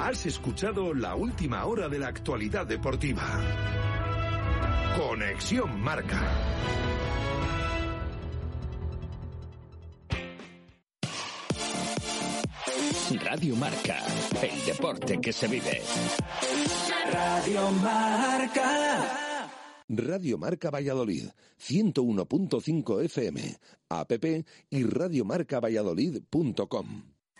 Has escuchado la última hora de la actualidad deportiva. Conexión Marca. Radio Marca, el deporte que se vive. Radio Marca. Radio Marca Valladolid, 101.5 FM, app y radiomarcavalladolid.com.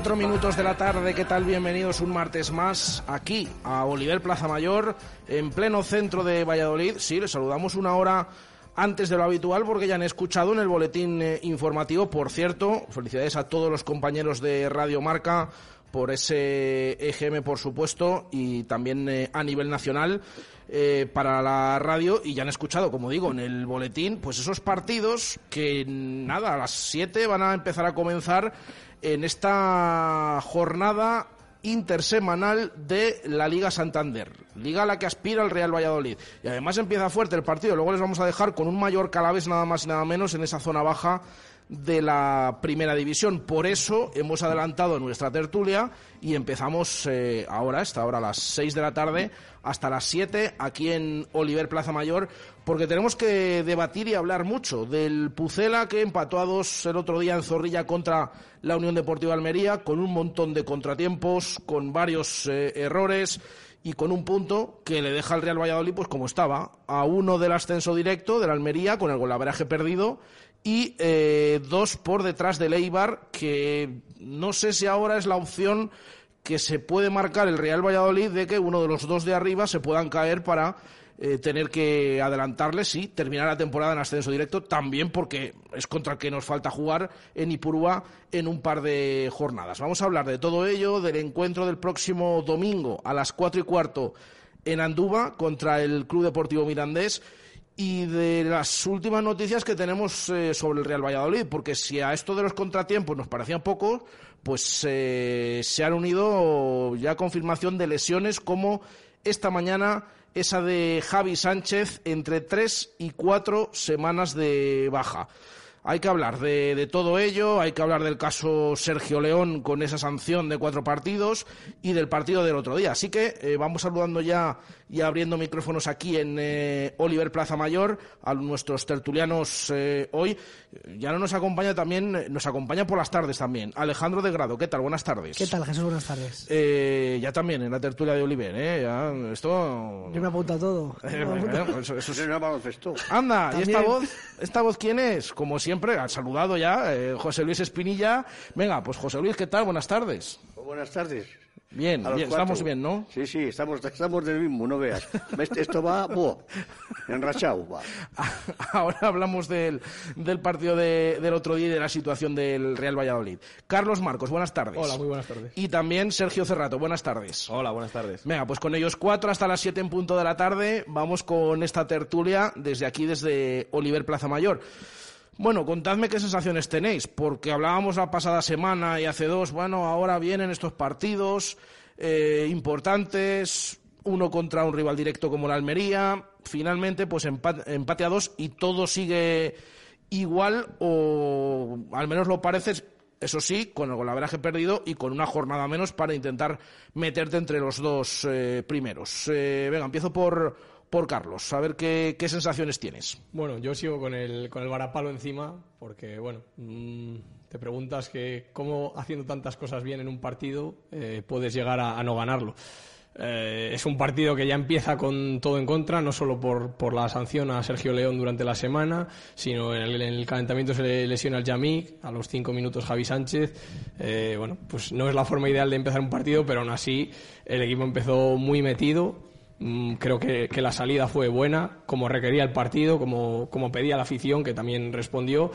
Seis y cuatro minutos de la tarde, ¿qué tal? Bienvenidos un martes más aquí a Oliver Plaza Mayor, en pleno centro de Valladolid. Sí, les saludamos una hora antes de lo habitual porque ya han escuchado en el boletín eh, informativo. Por cierto, felicidades a todos los compañeros de Radio Marca por ese EGM, por supuesto, y también eh, a nivel nacional eh, para la radio. Y ya han escuchado, como digo, en el boletín, pues esos partidos que, nada, a las 7 van a empezar a comenzar en esta jornada intersemanal de la Liga Santander, liga a la que aspira el Real Valladolid. Y además empieza fuerte el partido, luego les vamos a dejar con un mayor Calavés nada más y nada menos en esa zona baja de la primera división. Por eso hemos adelantado nuestra tertulia y empezamos eh, ahora, esta hora a las 6 de la tarde, hasta las 7 aquí en Oliver Plaza Mayor, porque tenemos que debatir y hablar mucho del Pucela que empató a dos el otro día en Zorrilla contra la Unión Deportiva Almería, con un montón de contratiempos, con varios eh, errores y con un punto que le deja al Real Valladolid pues como estaba, a uno del ascenso directo de la Almería con el golaveraje perdido y eh, dos por detrás del Eibar, que no sé si ahora es la opción que se puede marcar el Real Valladolid de que uno de los dos de arriba se puedan caer para eh, tener que adelantarles sí, terminar la temporada en ascenso directo, también porque es contra el que nos falta jugar en Ipurúa en un par de jornadas. Vamos a hablar de todo ello, del encuentro del próximo domingo a las cuatro y cuarto en Andúba contra el Club Deportivo Mirandés y de las últimas noticias que tenemos eh, sobre el Real Valladolid, porque si a esto de los contratiempos nos parecían pocos, pues eh, se han unido ya confirmación de lesiones como esta mañana esa de Javi Sánchez entre tres y cuatro semanas de baja. Hay que hablar de, de, todo ello, hay que hablar del caso Sergio León con esa sanción de cuatro partidos y del partido del otro día. Así que eh, vamos saludando ya y abriendo micrófonos aquí en eh, Oliver Plaza Mayor a nuestros tertulianos eh, hoy. Ya no nos acompaña también, nos acompaña por las tardes también. Alejandro de Grado, ¿qué tal? Buenas tardes. ¿Qué tal, Jesús? Buenas tardes. Eh, ya también en la tertulia de Oliver, ¿eh? Ya, esto... Yo me apunto a todo. eso, eso es... Anda, ¿y esta voz? ¿Esta voz quién es? Como siempre, ha saludado ya eh, José Luis Espinilla. Venga, pues José Luis, ¿qué tal? Buenas tardes. Buenas tardes. Bien, bien estamos bien, ¿no? Sí, sí, estamos, estamos del mismo, no veas. Esto va, buah, enrachado, va. Ahora hablamos del, del partido de, del otro día y de la situación del Real Valladolid. Carlos Marcos, buenas tardes. Hola, muy buenas tardes. Y también Sergio Cerrato, buenas tardes. Hola, buenas tardes. Venga, pues con ellos cuatro hasta las siete en punto de la tarde, vamos con esta tertulia desde aquí, desde Oliver Plaza Mayor. Bueno, contadme qué sensaciones tenéis, porque hablábamos la pasada semana y hace dos, bueno, ahora vienen estos partidos eh, importantes, uno contra un rival directo como la Almería, finalmente pues empate, empate a dos y todo sigue igual o al menos lo parece eso sí, con el golaveraje perdido y con una jornada menos para intentar meterte entre los dos eh, primeros. Eh, venga, empiezo por, por Carlos, a ver qué, sensaciones tienes. Bueno, yo sigo con el, con el varapalo encima, porque, bueno, mm, te preguntas que cómo haciendo tantas cosas bien en un partido eh, puedes llegar a no ganarlo. Eh, es un partido que ya empieza con todo en contra, no solo por, por la sanción a Sergio León durante la semana, sino en el, calentamiento se le lesiona al Yamik, a los cinco minutos Javi Sánchez. Eh, bueno, pues no es la forma ideal de empezar un partido, pero aún así el equipo empezó muy metido. Mm, creo que, la salida fue buena, como requería el partido, como, como pedía la afición, que también respondió.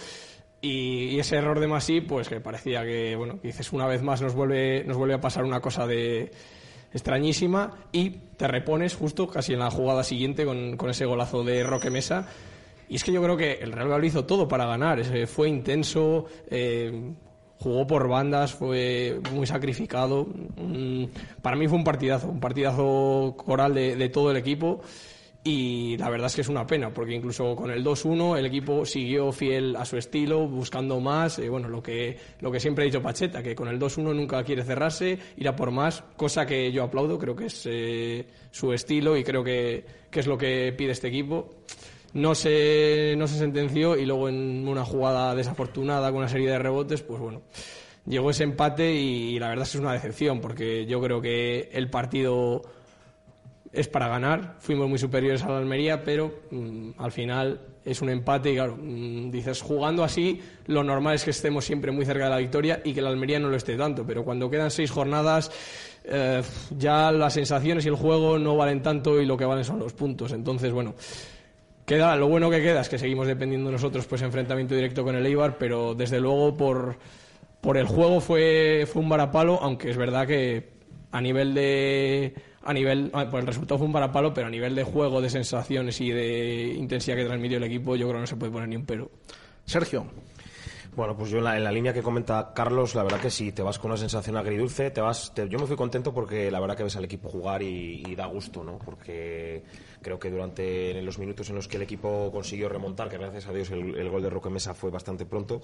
Y, ese error de Masí, pues que parecía que, bueno, dices una vez más nos vuelve, nos vuelve a pasar una cosa de extrañísima y te repones justo casi en la jugada siguiente con, con ese golazo de Roque Mesa. Y es que yo creo que el Real Madrid hizo todo para ganar. Fue intenso, eh, jugó por bandas, fue muy sacrificado. Mm, para mí fue un partidazo, un partidazo coral de, de todo el equipo y la verdad es que es una pena, porque incluso con el 2-1 el equipo siguió fiel a su estilo, buscando más, eh, bueno, lo que, lo que siempre ha dicho Pacheta, que con el 2-1 nunca quiere cerrarse, ir a por más, cosa que yo aplaudo, creo que es eh, su estilo y creo que, que, es lo que pide este equipo. No se, no se sentenció y luego en una jugada desafortunada con una serie de rebotes, pues bueno, llegó ese empate y la verdad es una decepción, porque yo creo que el partido es para ganar. Fuimos muy superiores a la Almería, pero mm, al final es un empate y claro, mm, dices, jugando así, lo normal es que estemos siempre muy cerca de la victoria y que la Almería no lo esté tanto, pero cuando quedan seis jornadas, eh, ya las sensaciones y el juego no valen tanto y lo que valen son los puntos. Entonces, bueno. Queda, lo bueno que queda es que seguimos dependiendo nosotros, pues enfrentamiento directo con el Eibar, pero desde luego por, por el juego fue, fue un varapalo, aunque es verdad que a nivel de a nivel, ah, pues el resultado fue un parapalo, pero a nivel de juego, de sensaciones y de intensidad que transmitió el equipo, yo creo que no se puede poner ni un pero. Sergio. Bueno, pues yo en la, línea que comenta Carlos, la verdad que sí, te vas con una sensación agridulce, te vas, yo me fui contento porque la verdad que ves al equipo jugar y, da gusto, ¿no? Porque creo que durante los minutos en los que el equipo consiguió remontar, que gracias a Dios el, gol de Roque Mesa fue bastante pronto,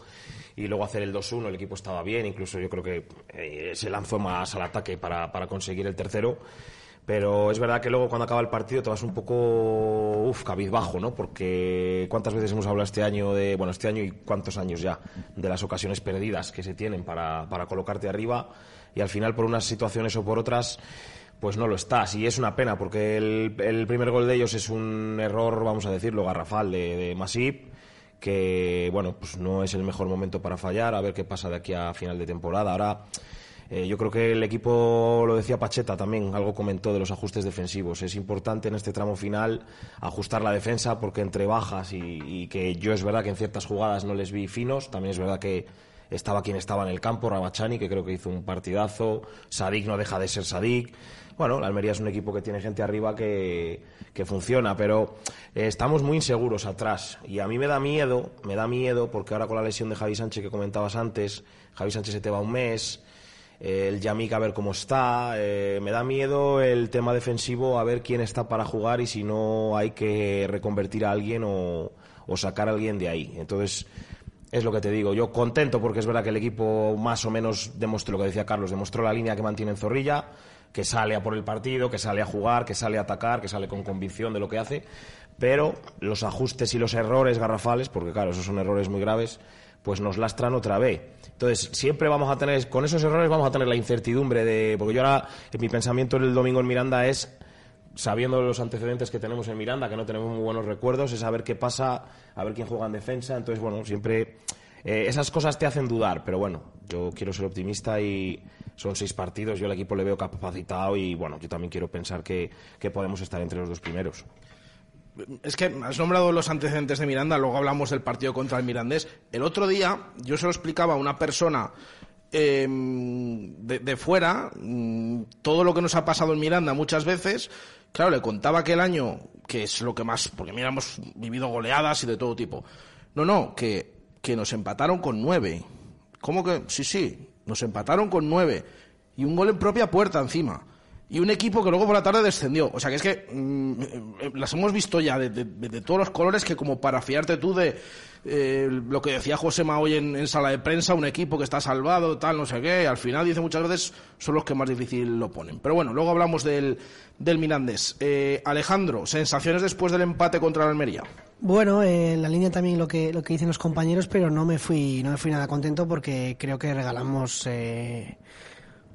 y luego hacer el 2-1, el equipo estaba bien, incluso yo creo que eh, se lanzó más al ataque para conseguir el tercero. Pero es verdad que luego cuando acaba el partido te vas un poco, uff, cabizbajo, ¿no? Porque cuántas veces hemos hablado este año de, bueno, este año y cuántos años ya, de las ocasiones perdidas que se tienen para, para colocarte arriba y al final por unas situaciones o por otras pues no lo estás. Y es una pena, porque el, el, primer gol de ellos es un error, vamos a decirlo, garrafal de, de Masip, que, bueno, pues no es el mejor momento para fallar, a ver qué pasa de aquí a final de temporada. Ahora eh, yo creo que el equipo, lo decía Pacheta también, algo comentó de los ajustes defensivos. Es importante en este tramo final ajustar la defensa porque entre bajas y, que yo es verdad que en ciertas jugadas no les vi finos, también es verdad que estaba quien estaba en el campo, Rabachani, que creo que hizo un partidazo, Sadik no deja de ser Sadik. Bueno, la Almería es un equipo que tiene gente arriba que, funciona, pero eh, estamos muy inseguros atrás. Y a mí me da miedo, me da miedo, porque ahora con la lesión de Javi Sánchez que comentabas antes, Javi Sánchez se te va un mes, el Yamik a ver cómo está. Eh, me da miedo el tema defensivo a ver quién está para jugar y si no hay que reconvertir a alguien o, sacar a alguien de ahí. Entonces, es lo que te digo. Yo contento porque es verdad que el equipo más o menos demostró lo que decía Carlos, demostró la línea que mantiene en Zorrilla, que sale a por el partido, que sale a jugar, que sale a atacar, que sale con convicción de lo que hace. Pero los ajustes y los errores garrafales, porque claro, esos son errores muy graves, pues nos lastran otra vez. Entonces, siempre vamos a tener, con esos errores vamos a tener la incertidumbre de, porque yo ahora, en mi pensamiento el domingo en Miranda es, sabiendo los antecedentes que tenemos en Miranda, que no tenemos muy buenos recuerdos, es saber qué pasa, a ver quién juega en defensa, entonces, bueno, siempre eh, esas cosas te hacen dudar, pero bueno, yo quiero ser optimista y son seis partidos, yo al equipo le veo capacitado y, bueno, yo también quiero pensar que podemos estar entre los dos primeros es que has nombrado los antecedentes de Miranda, luego hablamos del partido contra el Mirandés. El otro día yo se lo explicaba a una persona em, de, fuera, mm, todo lo que nos ha pasado en Miranda muchas veces. Claro, le contaba aquel año, que es lo que más, porque mira, hemos vivido goleadas y de todo tipo. No, no, que, que nos empataron con nueve. ¿Cómo que? Sí, sí, nos empataron con nueve. Y un gol en propia puerta encima. Y un equipo que luego por la tarde descendió. O sea que es que mm, eh, las hemos visto ya de, todos los colores que como para fiarte tú de eh, lo que decía Josema hoy en, sala de prensa, un equipo que está salvado, tal, no sé qué, al final dice muchas veces son los que más difícil lo ponen. Pero bueno, luego hablamos del, del Mirandés. Eh, Alejandro, sensaciones después del empate contra la Almería. Bueno, eh, la línea también lo que, lo que dicen los compañeros, pero no me fui, no me fui nada contento porque creo que regalamos eh,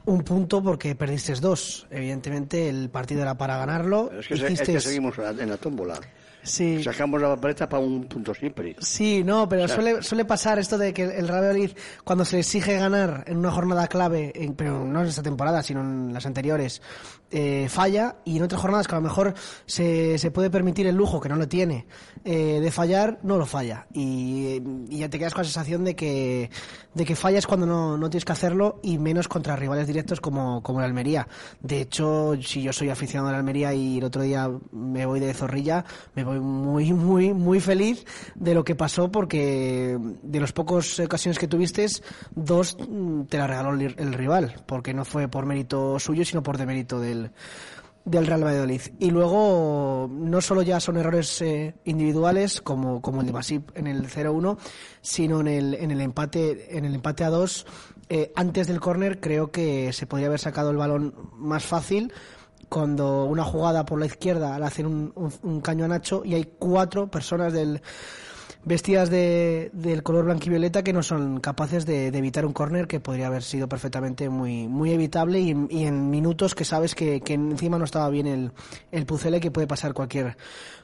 un punto porque perdisteis dos. Evidentemente el partido era para ganarlo. Es que, se- es que Hicisteis- seguimos en la tómbola. Sí. Sacamos la papeleta para un punto siempre. Sí, no, pero O sea- suele, suele pasar esto de que el Real Madrid, cuando se le exige ganar en una jornada clave, en- pero no en esta temporada, sino en las anteriores, eh, falla, y en otras jornadas que a lo mejor se, se puede permitir el lujo, que no lo tiene, eh, de fallar, no lo falla. Y, ya te quedas con la sensación de que, de que fallas cuando no, no tienes que hacerlo, y menos contra rivales directos como, como el Almería. De hecho, si yo soy aficionado al Almería y el otro día me voy de zorrilla, me voy muy, muy, muy feliz de lo que pasó porque de los pocos ocasiones que tuviste, dos te la regaló el, el rival, porque no fue por mérito suyo, sino por demérito del, del Real Valladolid. Y luego, no solo ya son errores eh, individuales, como, como el de Masip en el 0-1, sino en el, en el empate, en el empate a dos, eh, antes del córner creo que se podría haber sacado el balón más fácil cuando una jugada por la izquierda le hacen un, un- un caño a Nacho y hay cuatro personas del vestidas de, del color blanquivioleta que no son capaces de, de evitar un córner que podría haber sido perfectamente muy muy evitable y, y en minutos que sabes que, que encima no estaba bien el, el Pucele que puede pasar cualquier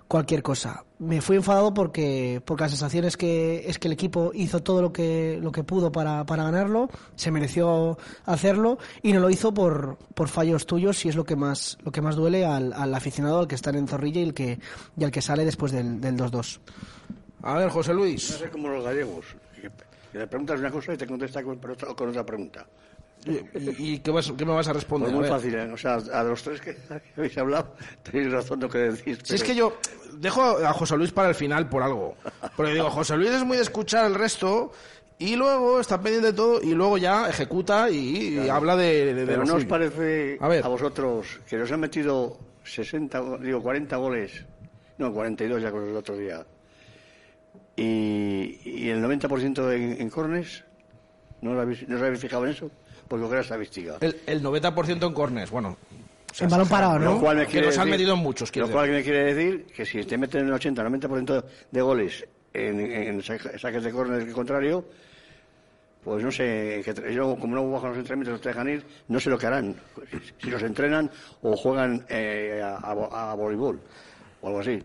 cualquier cosa. Me fui enfadado porque porque la sensación es que es que el equipo hizo todo lo que lo que pudo para, para ganarlo, se mereció hacerlo y no lo hizo por, por fallos tuyos y es lo que más lo que más duele al, al aficionado al que está en Zorrilla y el que y al que sale después del, del 2-2. A ver, José Luis. No sé como los gallegos. Que, le preguntas una cosa y te contesta con, otra- con otra pregunta. ¿Y, y qué, vas- qué me vas a responder? Pues muy A fácil, ¿eh? O sea, a los tres que habéis hablado, tenéis razón lo que decís. Si es que yo dejo a José Luis para el final por algo. Porque digo, José Luis es muy de escuchar el resto y luego está pendiente de todo y luego ya ejecuta y, y Claro. habla de, de, de lo ¿no os suyo. parece A a, ver. vosotros que nos han metido 60, go- digo 40 goles, no, 42 ya con el otro día, y, y el 90% en, en cornes? ¿No os, habéis, ¿No os habéis fijado en eso? Porque ojalá estadística. El, el 90% en corners, bueno. o sea, En balón parado, ¿no? Lo cual me Que quiere nos han decir- metido en muchos, Lo cual me quiere decir que si te meten el 80-90% de goles en, en sa- saques de córner del contrario, pues no sé, que yo como no bajan los entrenamientos, los dejan ir, no sé lo que harán. Si los entrenan o juegan eh, a, a- a voleibol o algo así.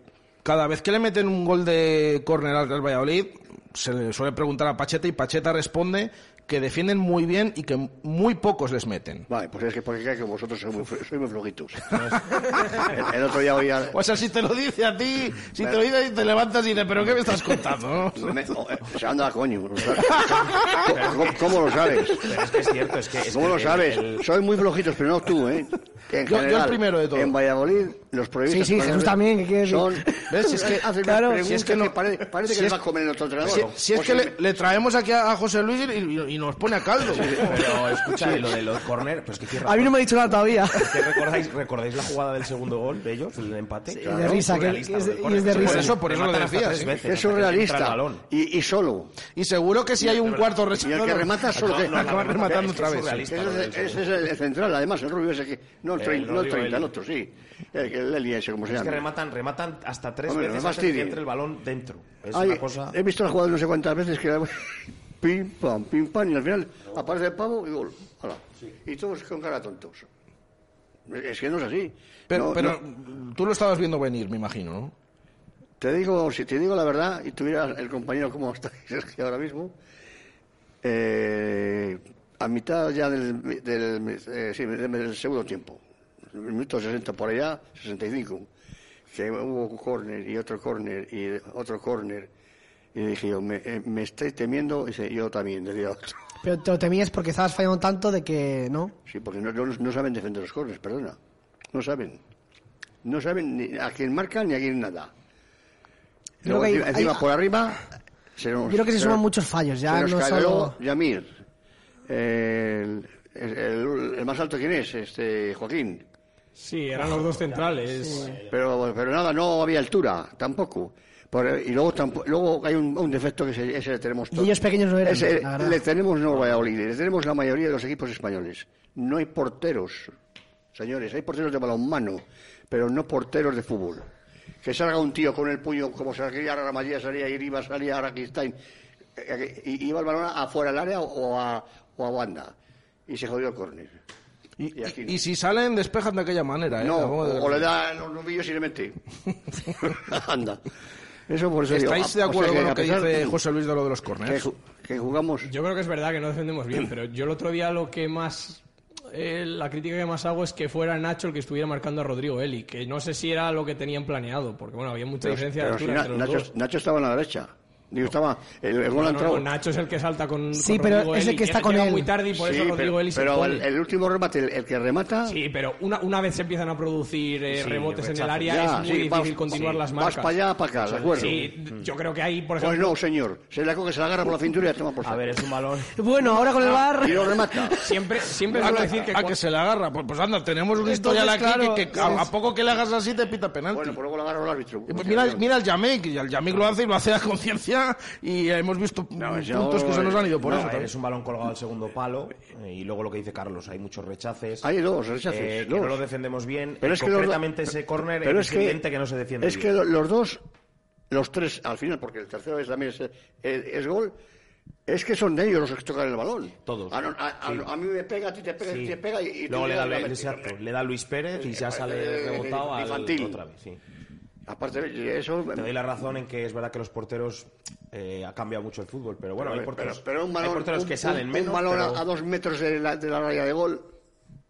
Cada vez que le meten un gol de córner al Real Valladolid, se le suele preguntar a Pacheta y Pacheta responde que defienden muy bien y que muy pocos les meten. Vale, pues es que porque que vosotros sois muy, sois muy flojitos. el, el otro día oía... O sea, si te lo dice a ti, si te lo dice y te levantas y dices, ¿pero qué me estás contando? no?" Me- o- eh, se anda a coño. o sea, ¿Cómo, cómo lo sabes? Pero es que es cierto, es que... es ¿Cómo que lo el- sabes? el- Soy muy flojitos, pero no tú, ¿eh? En Yo- yo el primero de todo. En Valladolid, los periodistas... Sí, sí, Jesús también, ¿qué quiere decir? Son... ¿Ves? Si es que- claro, si es que no- pare- parece si que es- les va a comer el otro entrenador. Si, si es que le, le traemos aquí a, a José Luis y, y- y nos pone a caldo. Pero escucha, y lo de los corner, pues que A mí no me ha dicho nada todavía. ¿Es que recordáis, ¿Recordáis la jugada del segundo gol de ellos, el empate? Sí, de risa, que- que es de- y es de Sí, risa. Por eso, por eso lo decía, sí. veces, Es que surrealista. Y, y solo. Y seguro que si hay un cuarto Y el que remata solo... Que- acaba remata rematando que otra vez. Ese es, ese segundo. es el central, además, el rubio ese que... No el, El trein- no el Rodrigo 30, el otro, sí. El, el Eli ese, como se Es llama. que rematan, rematan hasta tres Hombre, no veces antes de que entre el balón dentro. Es Ay, una cosa... He visto la jugada no sé cuántas veces que pim, pam, pim, pam, y al final aparece el pavo y gol. Hala. Y todos con cara tontos. Es que no es así. Pero, No, pero no. tú lo estabas viendo venir, me imagino, ¿no? Te digo, si te digo la verdad, y tuviera el compañero como está Sergio ahora mismo, eh, a mitad ya del, del, eh, sí, del segundo tiempo, el minuto 60 por allá, 65, que hubo córner y otro córner y otro córner, y dije yo, me, eh, me estoy temiendo, y dice, yo también, decía otro. Pero te lo temías porque estabas fallando tanto de que, ¿no? Sí, porque no, no, no saben defender los córneres, perdona. No saben. No saben ni a quién marcan ni a quién nada. Luego, hay- encima, encima hay- por arriba... Se nos, Yo creo que se se suman muchos fallos, ya se nos no cayó solo... Yamir. El- el más alto, ¿quién es? Este, Joaquín. Sí, eran los dos centrales. Pero, pero nada, no había altura, tampoco. Por- y luego, tampo- luego hay un, un defecto que ese, ese le tenemos todos. Niños pequeños no eran, Ese la le tenemos no Valladolid, le tenemos la mayoría de los equipos españoles. No hay porteros, señores, hay porteros de balonmano, pero no porteros de fútbol. Que salga un tío con el puño, como salía Ramallega, salía Iriba, salía Araquistain, y iba el balón afuera del área o a, o a banda. Y se jodió el córner. Y, aquí no. y si salen, despejan de aquella manera. ¿eh? No, o, o le da los nubillos y le mete. Anda. Eso por eso ¿Estáis a- de o acuerdo sea con lo que dice José Luis de lo de los corners? que jugamos. Yo creo que es verdad que no defendemos bien, pero yo el otro día lo que más. eh, la crítica que más hago es que fuera Nacho el que estuviera marcando a Rodrigo Eli, que no sé si era lo que tenían planeado, porque bueno, había mucha Pero, diferencia de pero si altura Na- entre los Nacho, dos. Nacho estaba en la derecha. Digo, estaba. El, el gol No, no, no, Nacho es el que salta con, Sí, con pero Rodrigo es el Eli, que está con llega él. muy tarde y por Sí, eso pero, Rodrigo Eli se pero el, el último remate, el, el que remata. Sí, pero una, una vez se empiezan a producir eh, Sí, rebotes en el área Ya, es muy sí, difícil vas- continuar sí, las vas marcas. para allá, para acá, ¿de acuerdo? Sí, yo creo que ahí, por Pues ejemplo, no, señor. Se la coge, se la agarra por la cintura y la toma por A ver, es un balón. Bueno, ahora con el bar. Y lo remata. siempre, siempre A suelo que, decir que a cu- que se le agarra. Pues, pues anda, tenemos un Entonces, historial aquí claro, que, que a, poco que le hagas así te pita penalti. Bueno, pues luego lo agarra el árbitro. Pues mira, mira el Yamik, y el Yamik lo hace y lo hace a conciencia y hemos visto No, puntos que se nos han ido por No, eso. es un balón colgado al segundo palo eh, y luego lo que dice Carlos, hay muchos rechaces. Hay dos rechaces, eh, que no lo defendemos bien. Pero Eh, es que los- concretamente ese córner pero es, evidente que no se defiende Es bien. que lo- los dos, los tres, al final, porque el tercero es, también es, es- es gol, es que son de ellos los que tocan el balón. Todos. A, no- a- a- Sí. a mí me pega, a ti te pega, a ti Sí. te pega y, y Luego le da, le- metes. exacto, le da Luis Pérez y ya Eh, sale eh, rebotado al infantil. otra vez. Sí. Aparte, de eso... Te doy la razón en que es verdad que los porteros eh, ha cambiado mucho el fútbol, pero bueno, hay porteros, pero un hay porteros un- que salen un- menos. Un balón a- pero- a, dos metros de la, de la raya de gol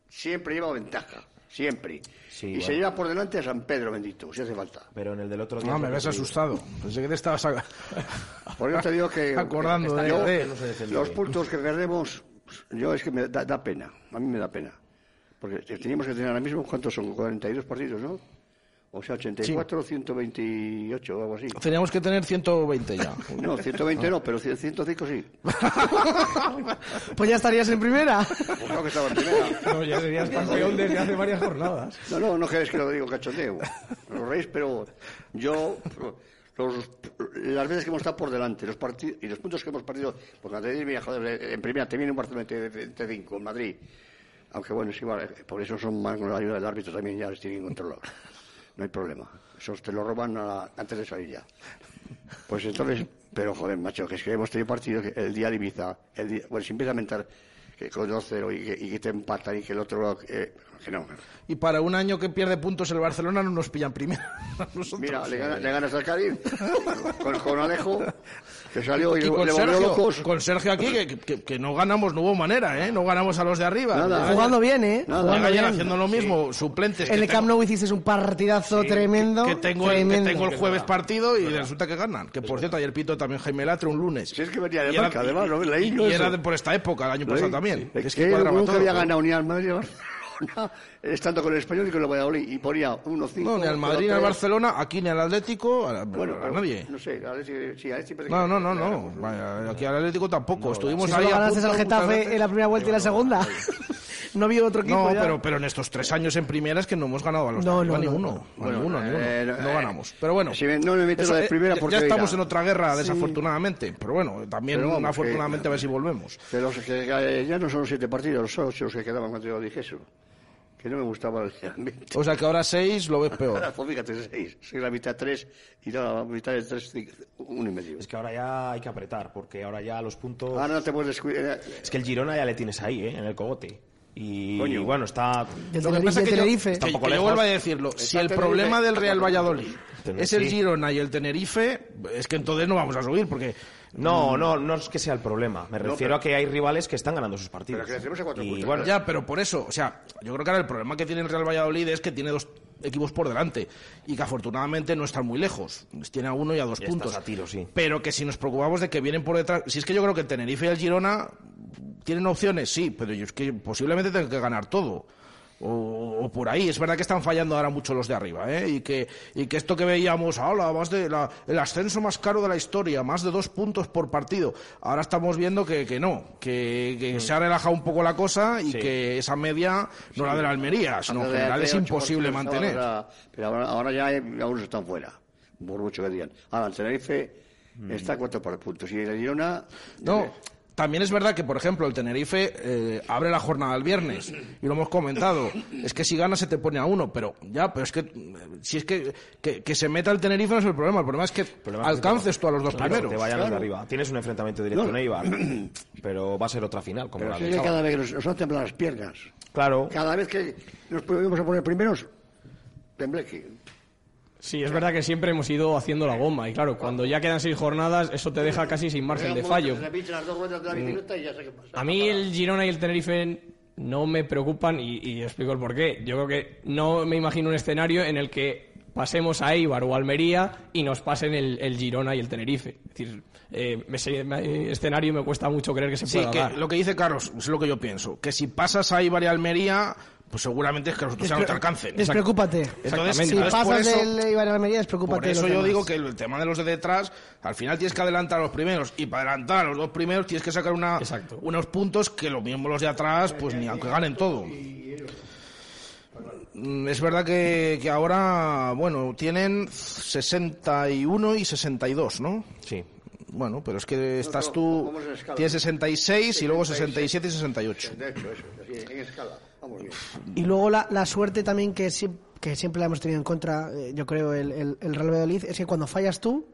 siempre lleva ventaja. Siempre. Sí, y bueno. se lleva por delante a San Pedro, bendito, si hace falta. Pero en el del otro día. No, me ves asustado. Pensé que te estabas a- Por eso te digo que... acordando que- yo- de- no se defendió Los puntos que perdemos, yo es que me da, da pena. A mí me da pena. Porque teníamos que tener ahora mismo, ¿cuántos son? 42 partidos, ¿no? O sea, 84, 128 o algo así. Teníamos que tener 120 ya. No, 120 no, pero 105 sí. Pues ya estarías en primera. Pues claro que estaba en primera. no, ya serías campeón desde hace varias jornadas. No, no, no queréis que lo digo cachondeo. Lo reís, pero yo, los- las veces que hemos estado por delante, los partidos y los puntos que hemos perdido, porque antes de mira, joder, en primera te viene un Barcelona y te, te cinco, en Madrid. Aunque bueno, es igual, eh, por eso son más con la ayuda del árbitro también ya les tienen controlado. No hay problema. Esos te lo roban a la- antes de salir ya. Pues entonces, pero joder, macho, que es que hemos tenido partidos que el día de Ibiza, el día, bueno, si empieza a mentar que con 2-0 y que, y que te empatan y que el otro, eh, que no. Y para un año que pierde puntos el Barcelona no nos pillan primero. nosotros. Mira, le, gana- le ganas al Cádiz con, con Alejo, que salió y, Y con le Sergio, locos. con Sergio aquí, que, que- que no ganamos, no hubo manera, ¿eh? No ganamos a los de arriba. Nada. Jugando bien, ¿eh? Nada. Jugando bien. haciendo lo mismo, suplentes. En el Camp Nou hicisteis un partidazo Sí, tremendo. Que, que tengo, el- que tremendo. tengo el jueves partido y resulta que ganan. Que por cierto, ayer pito también Jaime Latre un lunes. Si es que venía de marca, además, ¿no? y- Leí y era de por esta época, el año Leí. pasado también. Es Es que nunca había ganado ni al Madrid Barcelona, estando con el Español y con el Valladolid, y ponía 1-5. No, ni al Madrid ni al Barcelona, aquí ni al Atlético, a, Bueno, a pero, nadie. No sé, a ver si, sí, a ver si parece No, que- no, no, no. Vaya, aquí al Atlético tampoco. Estuvimos Si ahí ganaste al Getafe en la primera vuelta y la segunda. no había otro equipo No, ya. pero, pero en estos tres años en primera es que no hemos ganado a los No, no, ni no, uno. no. A Bueno, ninguno, ni uno. eh, No eh, ganamos. Pero bueno. si me- no me meto eso, la de eh, primera ya- porque ya estamos en otra guerra, desafortunadamente. Pero bueno, también Pero vamos, afortunadamente que- a ver si volvemos. Que los que eh, ya no son los siete partidos, los ocho los que quedaban cuando yo dije eso. Que no me gustaba el ambiente. O sea que ahora seis lo ves peor. Pues fíjate, seis. Soy la mitad tres y la mitad de tres, cinco, uno y medio. Es que ahora ya hay que apretar, porque ahora ya los puntos. Ahora no te puedes descuidar. Es que el Girona ya le tienes ahí, ¿eh? En el cogote. Y, Coño. bueno, está. Y el Lo que pasa es que yo- Tenerife. que- Tampoco que yo vuelvo a decirlo, si el Tenerife. problema del Real Valladolid Tenerife. es el. Girona y el Tenerife, es que entonces no vamos a subir, porque No, no, no es que sea el problema. Me refiero pero- a que hay rivales que están ganando sus partidos. Pero que le a cuatro y puntos. bueno, Ya, pero por eso, o sea, yo creo que ahora el problema que tiene el Real Valladolid es que tiene dos equipos por delante y que afortunadamente no están muy lejos. Tiene a uno y a dos puntos. estás a tiro, sí. Pero que si nos preocupamos de que vienen por detrás, si es que yo creo que el Tenerife y el Girona tienen opciones, sí, pero yo es que posiblemente tengan que ganar todo. O, o por ahí. Es verdad que están fallando ahora mucho los de arriba, ¿eh? Y que, y que esto que veíamos, ahora más de la, el ascenso más caro de la historia, más de dos puntos por partido. Ahora estamos viendo que, que no, que, que se ha relajado un poco la cosa y Sí. que esa media no la de la Almería, sino en general es imposible mantener. Ahora- pero ahora, ahora ya algunos están fuera, por mucho que digan. Ahora, el Tenerife está a cuatro por puntos y el Girona... No, también es verdad que, por ejemplo, el Tenerife eh, abre la jornada el viernes y lo hemos comentado. Es que si gana se te pone a uno, pero ya, pero es que eh, si es que, que, que se meta el Tenerife no es el problema. El problema es que problema es que alcances te- tú a los dos claro, primeros. que te vayan los de Claro. arriba. Tienes un enfrentamiento directo No. en Eibar, pero va a ser otra final, como Pero la sábado. cada vez que nos, nos han temblado las piernas. Claro. Cada vez que nos volvemos a poner primeros, tembleque. Sí, es verdad que siempre hemos ido haciendo la goma y claro, cuando ya quedan seis jornadas, eso te deja casi sin margen de fallo. Pasa. A mí el Girona y el Tenerife no me preocupan y, y explico el porqué. Yo creo que no me imagino un escenario en el que pasemos a Eibar o Almería y nos pasen el, el Girona y el Tenerife. Es decir, eh, ese escenario me cuesta mucho creer que se Sí, pueda que dar. lo que dice Carlos es lo que yo pienso. Que si pasas a Ibar y Almería, pues seguramente es que los otros ya no te alcancen. Despreocúpate. Entonces, si entonces, por pasas eso- del a Almería, despreocúpate. Por de eso los yo demás. digo que el tema de los de detrás, al final tienes que adelantar a los primeros. Y para adelantar a los dos primeros tienes que sacar una, unos puntos que los mismos los de atrás, pues ni aunque ganen todo. Mm, Es verdad que, que ahora, bueno, tienen 61 y 62, ¿no? Sí. Bueno, pero es que estás tú, tienes 66 y luego 67 y 68. De hecho, eso, así, en escala. Bien. Y luego la, la suerte también que, que siempre la hemos tenido en contra, eh, yo creo, el, el, el Real Valladolid, es que cuando fallas tú,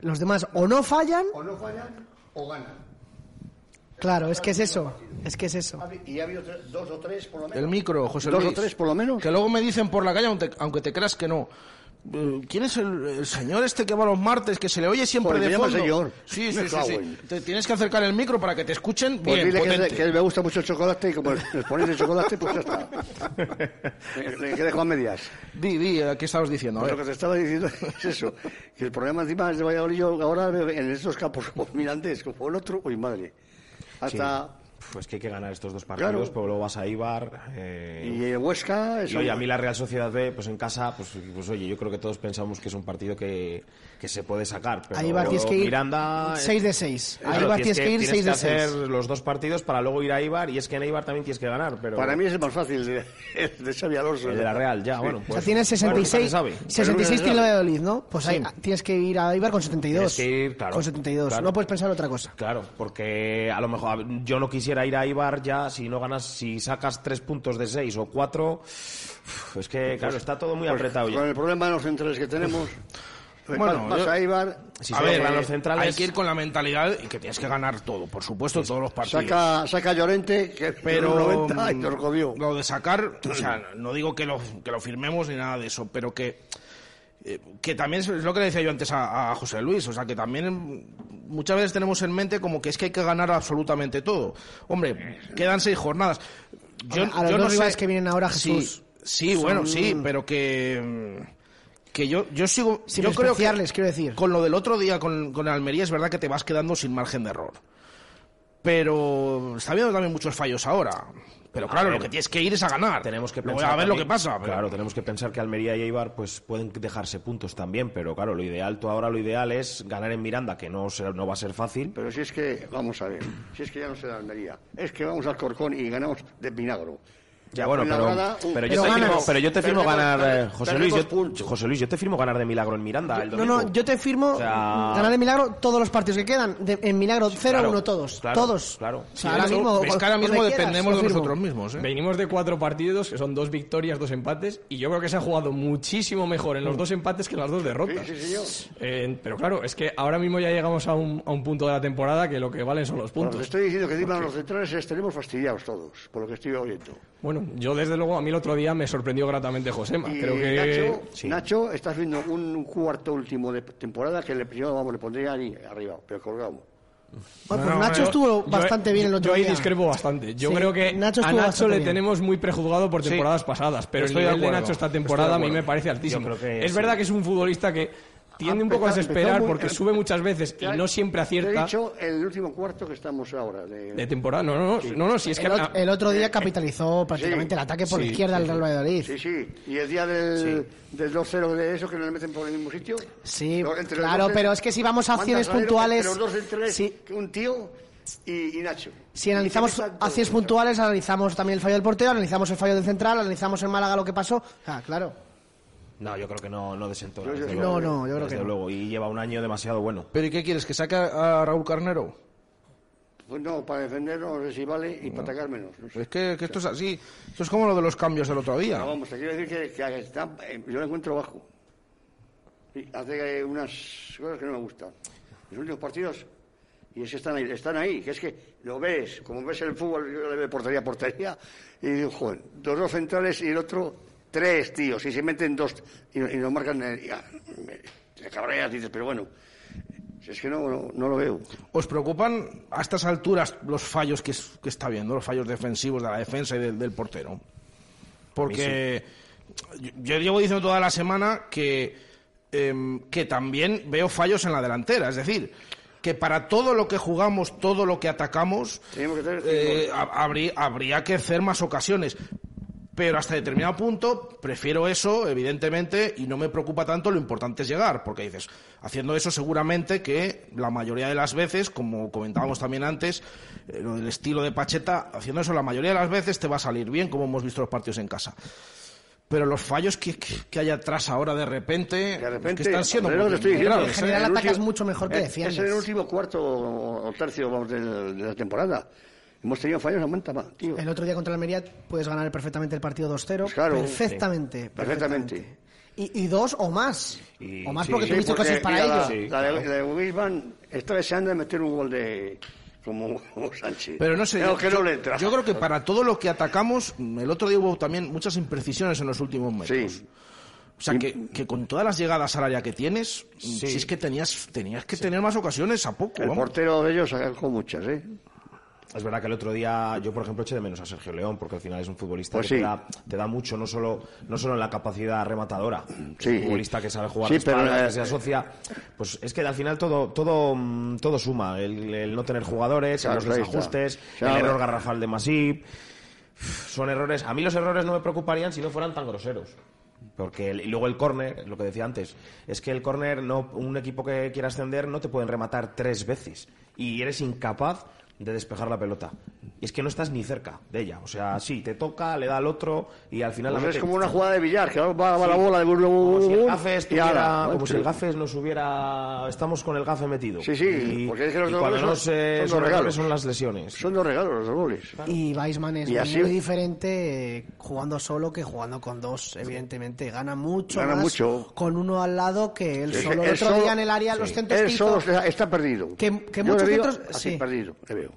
los demás o no fallan, O no fallan o ganan. claro, es que es eso, es que es eso. Y ha habido tres- dos o tres, por lo menos. El micro, José Dos Luis. o tres, por lo menos. Que luego me dicen por la calle, aunque, aunque te creas que no. Eh, ¿Quién es el, el señor este que va los martes, que se le oye siempre Joder, de me llama fondo? señor. Sí, Me sí, sí, sí. Te tienes que acercar el micro para que te escuchen Pues bien, dile que, que me gusta mucho el chocolate y como les ponéis el chocolate, pues ya está. Le- dejo a medias. Di, di, ¿qué estabas diciendo? Pues lo que te estaba diciendo es eso. Que el problema encima es de Valladolid, yo ahora en estos campos como Mirandés, como el otro, uy madre. Hasta... Pues que hay que ganar estos dos partidos, Claro. pero luego vas a Ibar. eh, Y Huesca... y eso- oye, a mí la Real Sociedad B, pues en casa, pues, pues oye, yo creo que todos pensamos que es un partido que, que se puede sacar. Pero A Eibar tienes que ir Miranda, 6 de 6. A Claro, Eibar tienes que ir 6 de tienes que 6. hacer los dos partidos para luego ir a Eibar y es que en Eibar también tienes que ganar. Pero Para mí es el más fácil de, el de Xavi Alonso. el de la Real, ya, Sí. bueno. O Pues, sea, tienes bueno, nunca se 66, sabe. 66 tiene el Valladolid, ¿no? Pues Sí. ahí, tienes que ir a Eibar con 72. Tienes que ir, claro, Con 72. claro. No puedes pensar otra cosa. Claro, porque a lo mejor yo no quisiera ir a Ibar ya si no ganas, si sacas tres puntos de seis o cuatro. Es que, claro, está todo muy Pues, apretado Con ya. el problema de los centrales que tenemos, pues, Bueno, vas yo- a Eibar, Si a ver, ganan los eh, centrales- hay que ir con la mentalidad y que tienes que ganar todo, por supuesto, todos los partidos. saca, saca Llorente, que pero pero 90 y nos jodió. lo de sacar, o sea, no digo que lo, que lo firmemos ni nada de eso, pero que eh, que también es lo que le decía yo antes a, a José Luis, o sea, que también muchas veces tenemos en mente como que es que hay que ganar absolutamente todo. Hombre, quedan seis jornadas. Yo, a los yo dos no rivales sé- que vienen ahora, Sí, Jesús. Sí, son- bueno, sí, pero que que yo yo sigo Sin yo creo que quiero decir. con lo del otro día con, con Almería es verdad que te vas quedando sin margen de error. Pero está habiendo también muchos fallos ahora. Pero claro, ver, lo que tienes que ir es a ganar. Tenemos que pensar a ver lo que pasa. pero- Claro, tenemos que pensar que Almería y Eibar pues pueden dejarse puntos también, pero claro, lo ideal, tú ahora lo ideal es ganar en Miranda, que no, será- no va a ser fácil. Pero si es que, vamos a ver, si es que ya no se da Almería, es que vamos al Corcón y ganamos de Vinagro. Ya, bueno, pero, uh, pero, yo Pero te firmo, pero yo te firmo Perdemos- ganar, eh, José Luis, yo. José Luis, yo te firmo ganar de milagro en Miranda el No, domingo. no, yo te firmo O sea- ganar de milagro todos los partidos que quedan. De- en milagro 0-1 claro, todos. claro, todos. claro. O sea, Sí, ahora eso- mismo, es que ahora mismo quieras, dependemos de nosotros mismos. ¿eh? Venimos de cuatro partidos, que son dos victorias, dos empates, y yo creo que se ha jugado muchísimo mejor en los dos empates que en las dos derrotas. Sí, sí, señor. Eh, pero claro, es que ahora mismo ya llegamos a un, a un punto de la temporada que lo que valen son los Bueno, puntos. te estoy diciendo que encima los centrales les tenemos fastidiados todos, por lo que estoy oyendo. Bueno, yo desde luego, a mí el otro día me sorprendió gratamente Josema. Y Creo que... Nacho, sí. Nacho, estás viendo un cuarto último de temporada que le, yo, vamos, le pondría ahí arriba, pero colgado. Bueno, pues No, Nacho yo- estuvo Yo- bastante bien el otro Yo ahí día. discrepo bastante. Yo Sí, creo que Nacho a Nacho le bien. tenemos muy prejuzgado por temporadas pasadas, pero el Estoy de nivel de. Nacho esta temporada a mí me parece altísimo. Yo es sí. verdad que es un futbolista que tiende un poco a desesperar porque sube muchas veces y no siempre he acierta dicho el último cuarto que estamos ahora. De, de temporada. No, no, no, no, no, si es que el, ot- el otro día capitalizó prácticamente Sí. el ataque por izquierda sí, del Real Valladolid. Sí, sí. Y el día del, del 2-0 de eso que nos meten por el mismo sitio. Sí, Lo- entre los claro, dos- pero es que si vamos a ¿cuántas acciones puntuales, entre los dos un tío y, y Nacho. Si analizamos acciones puntuales, analizamos también el fallo del portero, analizamos el fallo del central, analizamos en Málaga lo que pasó. Ah, claro. No, yo creo que no, no desentona. Yo- yo- desde no, luego. no, yo creo Desde que no. luego. Y lleva un año demasiado bueno. ¿Pero y qué quieres? ¿Que saque a Raúl Carnero? Pues no, para defender no sé si vale y para atacar menos. no sé. Es que, que esto es así. Esto es como lo de los cambios del otro día. Pero vamos, te quiero decir que, que está, eh, yo lo encuentro bajo. Y hace unas cosas que no me gustan. Los últimos partidos, y es que están ahí, están ahí, que es que lo ves, como ves el fútbol, yo le veo portería a portería, y digo, joder, dos, dos centrales y el otro, tres tíos, y se meten dos, y, y nos marcan, eh, me- te cabreas, dices, pero bueno, si es que no, no, no lo veo. ¿Os preocupan a estas alturas los fallos que, que está viendo, los fallos defensivos de la defensa y del, del portero? Porque yo, yo llevo diciendo toda la semana que, em, que también veo fallos en la delantera. Es decir, que para todo lo que jugamos, todo lo que atacamos, Tenemos que tener eh, habría que hacer más ocasiones. Pero hasta determinado punto prefiero eso, evidentemente, y no me preocupa tanto, lo importante es llegar, porque dices, haciendo eso seguramente que la mayoría de las veces, como comentábamos también antes, eh, lo del estilo de Pacheta, haciendo eso la mayoría de las veces te va a salir bien, como hemos visto los partidos en casa. Pero los fallos que, que, que hay atrás ahora de repente, De repente, que están siendo muy, estoy diciendo, graves. En general el atacas último- mucho mejor que es- defiendes. Es en el último cuarto o tercio vamos, de, la temporada. Hemos tenido fallos a manta, ma, tío. El otro día contra el Almería puedes ganar perfectamente el partido 2-0. Pues claro, perfectamente, sí. Perfectamente. Y, y dos o más. Y- o más sí, porque sí, tuviste cosas para mira, ello. La, la de, Griezmann está deseando de meter un gol de como, como Sánchez. Pero no sé, Pero yo, que no le entra. yo creo que para todo lo que atacamos, el otro día hubo también muchas imprecisiones en los últimos metros. Sí. O sea, que, que con todas las llegadas al área que tienes, si es que tenías, tenías que tener más ocasiones a poco. El vamos. portero de ellos sacó muchas, ¿eh? Es verdad que el otro día yo, por ejemplo, eché de menos a Sergio León, porque al final es un futbolista Pues que sí. te, da, te da mucho, no solo, no solo en la capacidad rematadora. Sí. un futbolista que sabe jugar Sí, de espaldas, pero, eh, que se asocia. Pues es que al final todo, todo, mm, todo suma. El, el no tener jugadores, los desajustes, el error garrafal de Masip. Son errores. A mí los errores no me preocuparían si no fueran tan groseros. Porque el- y luego el córner, lo que decía antes, es que el córner, no, un equipo que quiera ascender no te pueden rematar tres veces. Y eres incapaz de despejar la pelota. Y es que no estás ni cerca de ella. O sea, sí, te toca, le da al otro y al final Pues la es mete. como una jugada de billar, que va, va la bola de. Como si el gafe y estuviera, ala, como si el gafe nos hubiera, estamos con el gafe metido. Sí, sí, Y, porque es que los cuando no son- se- son son regalos. son las lesiones. Son dos regalos los goles. Y Weisman es Y así- muy diferente eh, jugando solo que jugando con dos, evidentemente. Gana mucho Gana más mucho. con uno al lado que él Es solo. El él otro solo- día en el área, los centros Él solo está, está perdido. Que- que Yo muchos le veo centros- así sí. perdido, le veo.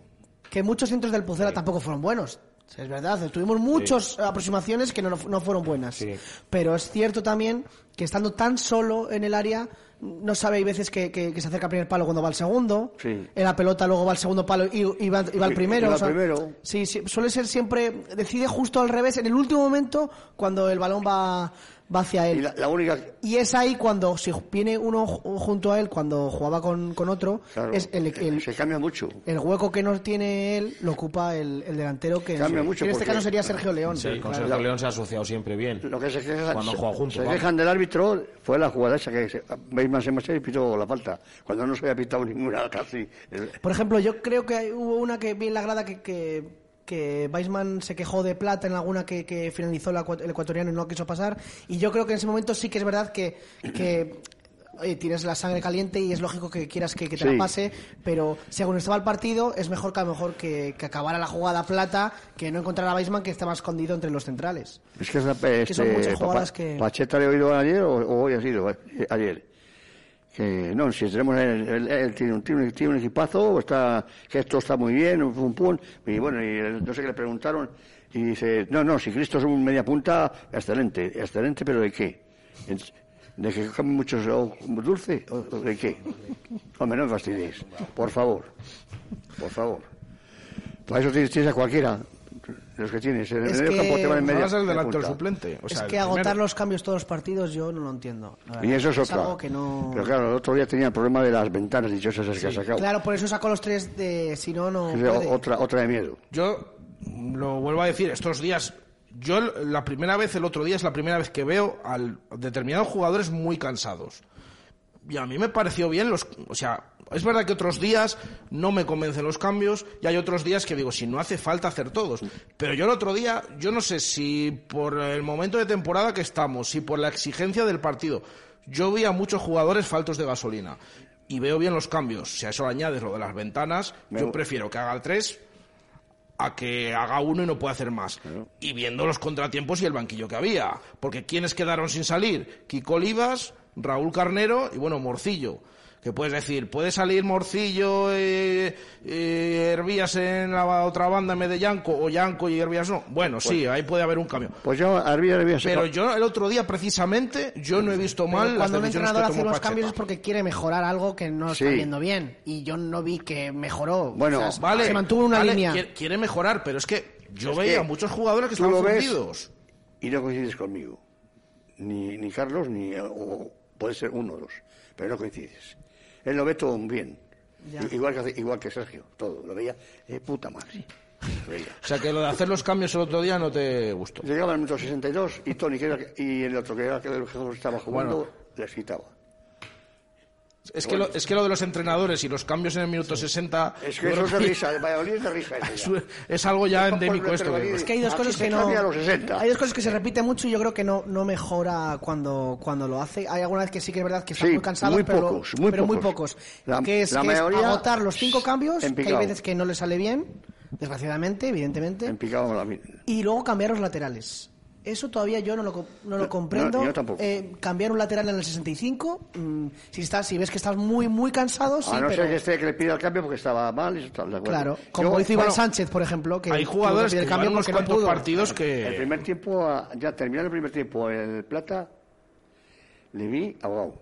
Que muchos centros del Pucela tampoco fueron buenos. Es verdad, tuvimos muchas aproximaciones que no, no fueron buenas. Sí. Pero es cierto también que estando tan solo en el área, no sabe, hay veces que, que- que se acerca al primer palo cuando va al segundo. Sí. En la pelota luego va al segundo palo y, y va, y va al primero. va o sea, primero. Sí, sí, suele ser siempre, decide justo al revés, en el último momento, cuando el balón va, va hacia él. Y la, la única. Y es ahí cuando, si viene uno ju- junto a él, cuando jugaba con, con otro, Claro, es el, el- se cambia mucho. el hueco que no tiene él lo ocupa el, el delantero que Cambia en, mucho en este caso sería Sergio León. Sí, con claro. Sergio León se ha asociado siempre bien. Lo que se quejan, Cuando se- juegan juntos, se vamos. quejan del árbitro fue la jugada esa que se- Bateman se marchó y pitó la falta. Cuando no se había pitado ninguna casi. Por ejemplo, yo creo que hubo una que vi en la grada que, que, que Weisman se quejó de plata en alguna que, que finalizó la el ecuatoriano y no quiso pasar. Y yo creo que en ese momento sí que es verdad que, que oye, tienes la sangre caliente y es lógico que quieras que, que te Sí. la pase, pero según estaba el partido, es mejor que a lo mejor que, que acabara la jugada plata que no encontrar a Weisman que estaba escondido entre los centrales. Es que, esa- este, son muchas Pa- jugadas que- Pacheta le he oído ayer o, o hoy ha sido eh, ayer. Que no, si tenemos el- tiene, un, equipazo, está, que esto está muy bien, un pum pum. Y bueno, y no sé qué le preguntaron. Y dice, no, no, si Cristo es un media punta, excelente, excelente, pero ¿de qué? ¿De que come mucho dulce? ¿O o de qué? Hombre, no me fastidies, por favor, por favor. Para eso tienes, tienes a cualquiera. Los que tienes. En el Es medio que campo te van en media. Vas el de delantero punta. suplente. O sea, es que agotar primero. los cambios todos los partidos yo no lo entiendo. Y eso es otra. algo que no... Pero claro, el otro día tenía el problema de las ventanas dichosas esas que ha sacado. Claro, por eso sacó los tres de... Si no, no Es puede. otra, otra de miedo. Yo lo vuelvo a decir, estos días, yo la primera vez, el otro día es la primera vez que veo a determinados jugadores muy cansados. Y a mí me pareció bien los, o sea, es verdad que otros días no me convencen los cambios y hay otros días que digo, si no hace falta hacer todos. Pero yo el otro día, yo no sé si por el momento de temporada que estamos, si por la exigencia del partido, yo vi a muchos jugadores faltos de gasolina y veo bien los cambios. Si a eso añades lo de las ventanas, yo prefiero que haga el 3 a que haga uno y no pueda hacer más. Y viendo los contratiempos y el banquillo que había. Porque ¿quiénes quedaron sin salir? Kiko Olivas, Raúl Carnero y bueno, Morcillo. Que puedes decir, puede salir Morcillo, eh, eh, Hervías en la otra banda en vez de Yanco, o Yanco y Hervías no. Bueno, sí, ahí puede haber un cambio. Pues yo, a sacar- Pero yo el otro día, precisamente, yo no he visto Pero mal las cuando un entrenador hace unos cambios es porque quiere mejorar algo que no está viendo bien. Y yo no vi que mejoró. Bueno, O sea, vale, se mantuvo una vale, línea. Quiere, mejorar, pero es que yo Es veía que a muchos jugadores que estaban fundidos. Y no coincides conmigo. Ni, ni Carlos, ni. O puede ser uno o dos. Pero no coincides. Él lo ve todo bien. Igual que, igual que Sergio. Todo. Lo veía. Eh, puta madre. O sea, que lo de hacer los cambios el otro día no te gustó. Llegaba el minuto 62 y Tony, que era, y el otro que era el que estaba jugando, Bueno. les quitaba. Es que, lo, es que lo de los entrenadores y los cambios en el minuto 60... Es que eso es de risa. El Valladolid es de risa. eso ya. Es, es algo ya Es endémico esto. Es que hay dos Aquí cosas que no. cambia a los 60. Hay dos cosas que se repiten mucho y yo creo que no, no mejora cuando, cuando lo hace. Hay alguna vez que sí que es verdad que están Sí, muy cansados, muy pero, pocos, muy pero muy pocos. pocos. La- que es, la que es mayoría agotar los cinco cambios, que hay veces que no le sale bien, desgraciadamente, evidentemente, En picado y luego cambiar los laterales. Eso todavía yo no lo, co- no lo comprendo. no, yo tampoco. Eh, cambiar un lateral en el 65, mm, si, estás, si ves que estás muy, muy cansado, sí, a no pero... ser que esté que le pida el cambio porque estaba mal. y eso está de acuerdo. Claro, como Yo- hizo Iván bueno, Sánchez, por ejemplo, que Hay jugadores que el cambio unos no partidos El que... primer tiempo, a- ya terminando el primer tiempo, el Plata, le vi ahogado.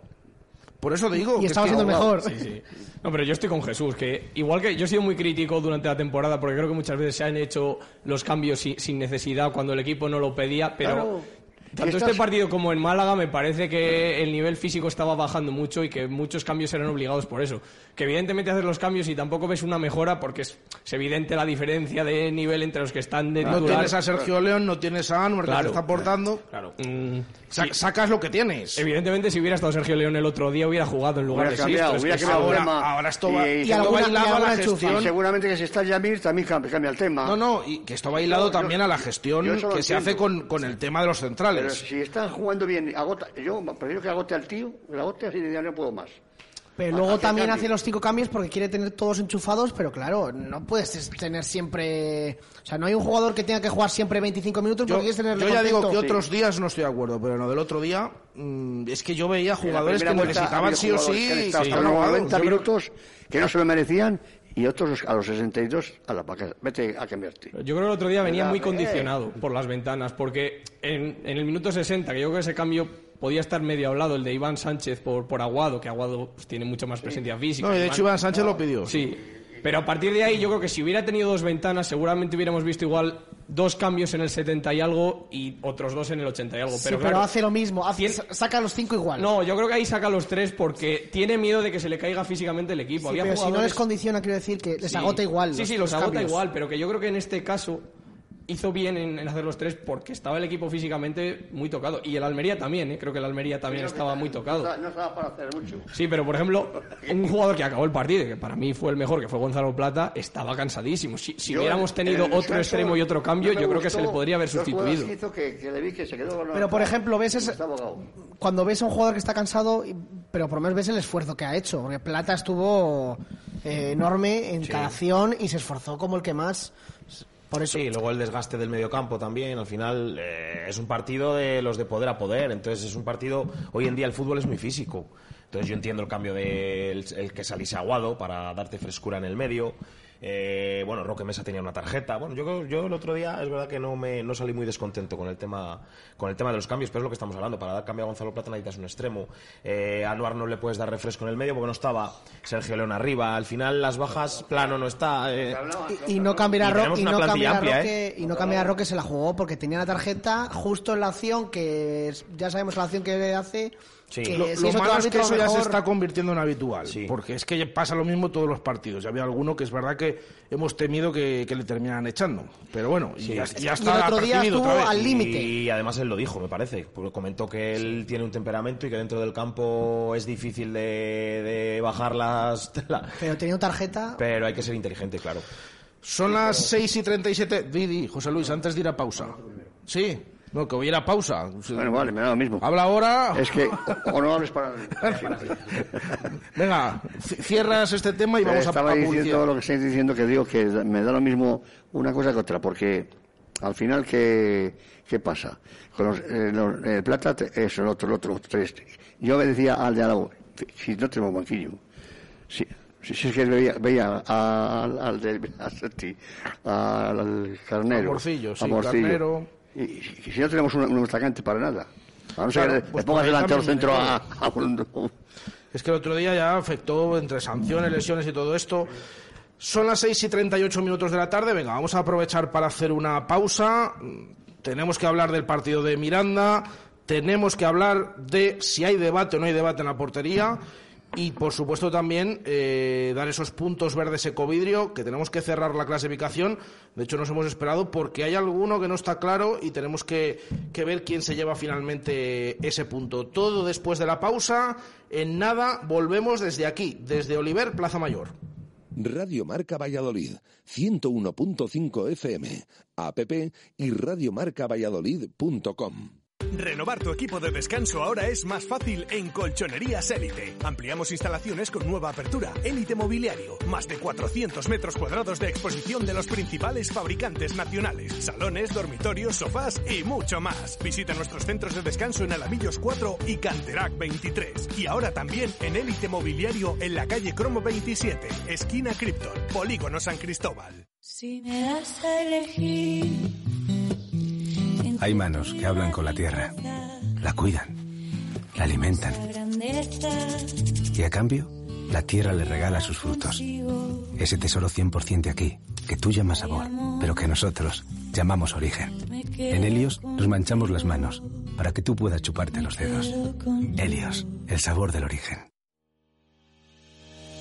Por eso digo... Y que estaba es que- siendo mejor. Sí, sí. No, pero yo estoy con Jesús, que igual que yo he sido muy crítico durante la temporada, porque creo que muchas veces se han hecho los cambios sin, sin necesidad cuando el equipo no lo pedía, pero Claro. Tanto este partido como en Málaga me parece que el nivel físico estaba bajando mucho y que muchos cambios eran obligados por eso. Que evidentemente haces los cambios y tampoco ves una mejora porque es, es evidente la diferencia de nivel entre los que están de No titular. tienes a Sergio León, no tienes a Anwar, que Claro. te está aportando. Claro. Mm, Sa- sí. Sacas lo que tienes. Evidentemente, si hubiera estado Sergio León el otro día, hubiera jugado en lugar Hubiera de cambiado, Es que ahora- tema. ahora esto va- y, y alguna- la y gestión. seguramente que si está Yamir también cambia, cambia el tema. No, no, y que esto va hilado Yo- yo- también a la gestión que se hace con, con el tema de los Pero centrales. si están jugando bien, agota, yo prefiero que agote al tío, que la agote así de ya no puedo más. Pero luego hace también cambio. hace los cinco cambios porque quiere tener todos enchufados, pero claro, no puedes tener siempre... O sea, no hay un jugador que tenga que jugar siempre 25 minutos Yo, porque quieres tenerle yo ya digo que otros días no estoy de acuerdo, pero en lo del otro día mm, es que yo veía jugadores que necesitaban sí o sí. hasta ahogados. 90 Yo creo- minutos que no se lo merecían y otros a los 62 a la paca. Vete a cambiarte. Yo creo que el otro día venía muy eh. condicionado por las ventanas, porque en, en el minuto 60, que yo creo que ese cambio podía estar medio hablado, el de Iván Sánchez por, por Aguado, que Aguado pues, tiene mucha más presencia física. No, y de hecho Iván Sánchez lo pidió. Sí, pero a partir de ahí yo creo que si hubiera tenido dos ventanas, seguramente hubiéramos visto igual dos cambios en el 70 y algo y otros dos en el 80 y algo. Sí, Pero, claro, hace lo mismo, hace- Tiene- saca los cinco igual. No, yo creo que ahí saca los tres porque tiene miedo de que se le caiga físicamente el equipo. Sí, Había pero si no les condiciona, quiero decir que les Sí. agota igual. Sí, sí, los agota igual, pero que yo creo que en este caso hizo bien en, en hacer los tres porque estaba el equipo físicamente muy tocado. Y el Almería también, ¿eh? creo que el Almería también estaba muy tocado. No estaba para hacer mucho. Sí, pero por ejemplo, un jugador que acabó el partido, que para mí fue el mejor, que fue Gonzalo Plata, estaba cansadísimo. Si, si Yo, hubiéramos en tenido otro descanso, extremo y otro cambio, yo creo que se le podría haber sustituido. que hizo que, que le vi que se quedó Pero por ejemplo, ves ese- cuando ves a un jugador que está cansado, pero por lo menos ves el esfuerzo que ha hecho. Porque Plata estuvo eh, enorme en cada acción y se esforzó como el que más. Por eso. Sí, luego el desgaste del mediocampo también. Al final eh, es un partido de los de poder a poder. Entonces es un partido. Hoy en día el fútbol es muy físico. Entonces yo entiendo el cambio del el que salís aguado para darte frescura en el medio. Eh, bueno, Roque Mesa tenía una tarjeta. Bueno, yo, yo el otro día es verdad que no me no salí muy descontento con el tema con el tema de los cambios, pero es lo que estamos hablando. Para dar cambio a Gonzalo Plata necesitas un extremo. Eh, a Anuar no le puedes dar refresco en el medio porque no estaba Sergio León arriba. Al final las bajas, plano no está. eh. Y, y no cambiar a Y Roque, tenemos y una no plantilla cambiar a amplia, Roque, y no cambiar a Roque se la jugó porque tenía la tarjeta justo en la acción que es- ya sabemos la acción que hace. Que Lo, si lo es otro malo es que eso ya se está convirtiendo en habitual, porque es que pasa lo mismo todos los partidos. Ya había alguno que es verdad que hemos temido que, que le terminaran echando. Pero bueno, y ya, ya está otra vez. Y además él lo dijo, me parece. Comentó que él tiene un temperamento y que dentro del campo es difícil de, de bajar las. la- Pero tenía tarjeta. Pero hay que ser inteligente, claro. Son las 6 y 37. Didi, José Luis, antes de ir a pausa. Sí, no, que hubiera pausa. Bueno, vale, me da lo mismo. Habla ahora. Es que, o, no hables para... Venga, ci- cierras este tema y vamos a, Estaba diciendo lo que estáis diciendo, que digo que me da lo mismo una cosa que otra, porque al final, ¿qué, qué pasa? Con los, eh, los- el plata, eso, el otro, el otro, tres. Yo me decía al de Aragón, si no tenemos banquillo, si, si, si es que veía, veía al, al de Belasetti, al, al Carnero, A Morcillo, sí, Carnero. Y, si no tenemos un, un atacante para nada. A no ser Claro, que le- pues pongas delante al también centro me a, a un- Es que el otro día ya afectó entre sanciones, lesiones y todo esto. Son las 6 y 38 minutos de la tarde. Venga, vamos a aprovechar para hacer una pausa. Tenemos que hablar del partido de Miranda. Tenemos que hablar de si hay debate o no hay debate en la portería. Y por supuesto también eh, dar esos puntos verdes ecovidrio, que tenemos que cerrar la clasificación. De hecho, nos hemos esperado porque hay alguno que no está claro y tenemos que, que ver quién se lleva finalmente ese punto. Todo después de la pausa. En nada, volvemos desde aquí, desde Oliver, Plaza Mayor. Radio Marca Valladolid, 101.5 FM, app y radiomarcavalladolid.com. Renovar tu equipo de descanso ahora es más fácil en Colchonerías Élite. Ampliamos instalaciones con nueva apertura. Élite Mobiliario. Más de 400 metros cuadrados de exposición de los principales fabricantes nacionales. Salones, dormitorios, sofás y mucho más. Visita nuestros centros de descanso en Alamillos 4 y Canterac 23. Y ahora también en Élite Mobiliario en la calle Cromo 27, esquina Krypton, Polígono San Cristóbal. Si me das a elegir Hay manos que hablan con la tierra, la cuidan, la alimentan y a cambio la tierra le regala sus frutos. Ese tesoro 100% de aquí, que tú llamas sabor, pero que nosotros llamamos origen. En Helios nos manchamos las manos para que tú puedas chuparte los dedos. Helios, el sabor del origen.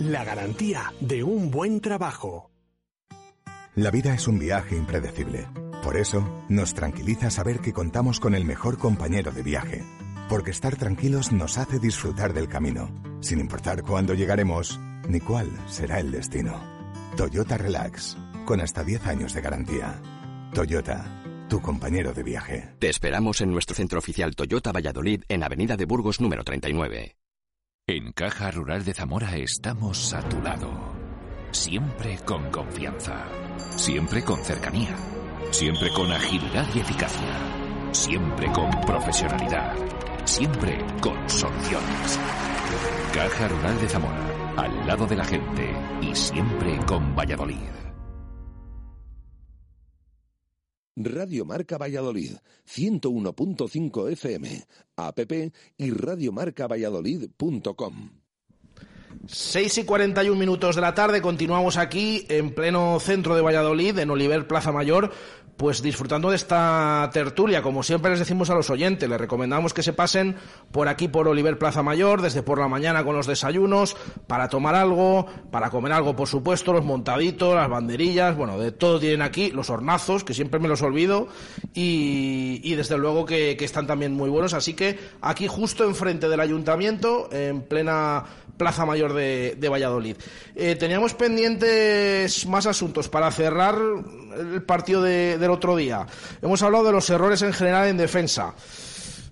La garantía de un buen trabajo. La vida es un viaje impredecible. Por eso, nos tranquiliza saber que contamos con el mejor compañero de viaje. Porque estar tranquilos nos hace disfrutar del camino, sin importar cuándo llegaremos ni cuál será el destino. Toyota Relax, con hasta 10 años de garantía. Toyota, tu compañero de viaje. Te esperamos en nuestro centro oficial Toyota Valladolid en Avenida de Burgos número 39. En Caja Rural de Zamora estamos a tu lado. Siempre con confianza. Siempre con cercanía. Siempre con agilidad y eficacia. Siempre con profesionalidad. Siempre con soluciones. Caja Rural de Zamora. Al lado de la gente. Y siempre con Valladolid. Radio Marca Valladolid, 101.5 FM, app y radiomarcavalladolid.com. 6 y 41 minutos de la tarde, continuamos aquí en pleno centro de Valladolid, en Oliver Plaza Mayor, pues disfrutando de esta tertulia. Como siempre les decimos a los oyentes, les recomendamos que se pasen por aquí por Oliver Plaza Mayor, desde por la mañana con los desayunos, para tomar algo, para comer algo, por supuesto, los montaditos, las banderillas, bueno, de todo tienen aquí, los hornazos, que siempre me los olvido, y, y desde luego que, que están también muy buenos. Así que aquí justo enfrente del ayuntamiento, en plena Plaza Mayor de, Valladolid. Eh, teníamos pendientes más asuntos para cerrar el partido de- del otro día. Hemos hablado de los errores en general en defensa.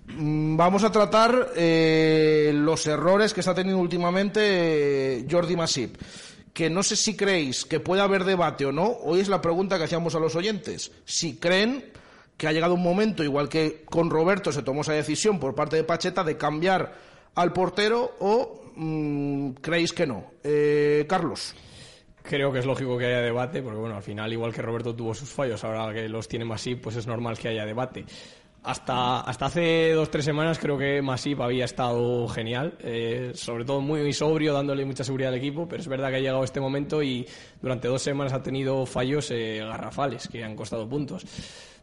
Mm, Vamos a tratar eh, los errores que está teniendo últimamente eh, Jordi Masip. Que no sé si creéis que puede haber debate o no. Hoy es la pregunta que hacíamos a los oyentes. Si creen que ha llegado un momento, igual que con Roberto se tomó esa decisión por parte de Pacheta, de cambiar al portero o mm, creéis que no. Eh, Carlos. Creo que es lógico que haya debate, porque bueno, al final, igual que Roberto tuvo sus fallos, ahora que los tiene Masip, pues es normal que haya debate. Hasta, hasta hace dos tres semanas creo que Masip había estado genial, eh, sobre todo muy sobrio, dándole mucha seguridad al equipo, pero es verdad que ha llegado este momento y durante dos semanas ha tenido fallos eh, garrafales que han costado puntos.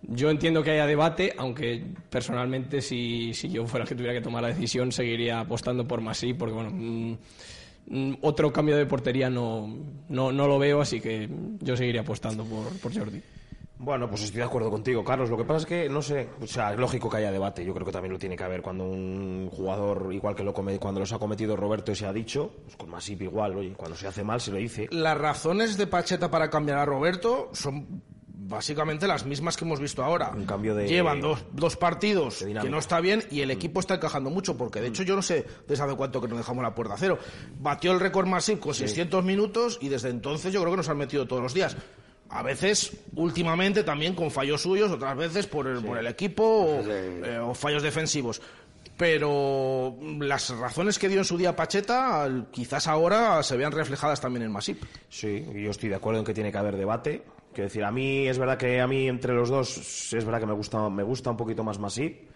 Yo entiendo que haya debate, aunque personalmente si, si yo fuera el que tuviera que tomar la decisión seguiría apostando por Masip, porque bueno... mm, otro cambio de portería no, no, no lo veo, así que yo seguiría apostando por, por Jordi. Bueno, pues estoy de acuerdo contigo, Carlos. Lo que pasa es que, no sé, o sea, es lógico que haya debate. Yo creo que también lo tiene que haber cuando un jugador, igual que lo come- cuando los ha cometido Roberto y se ha dicho, pues con Masip igual, oye, cuando se hace mal se lo dice. Las razones de Pacheta para cambiar a Roberto son básicamente las mismas que hemos visto ahora. Un cambio de... Llevan dos, dos partidos que no está bien y el equipo está encajando mucho, porque de hecho yo no sé desde hace cuánto que nos dejamos la puerta a cero. Batió el récord Masip con 600 minutos y desde entonces yo creo que nos han metido todos los días. A veces, últimamente, también con fallos suyos, otras veces por el, por el equipo o, eh, o fallos defensivos. Pero las razones que dio en su día Pacheta, quizás ahora se vean reflejadas también en Masip. Sí, yo estoy de acuerdo en que tiene que haber debate. Quiero decir, a mí es verdad que a mí entre los dos es verdad que me gusta, me gusta un poquito más Masip.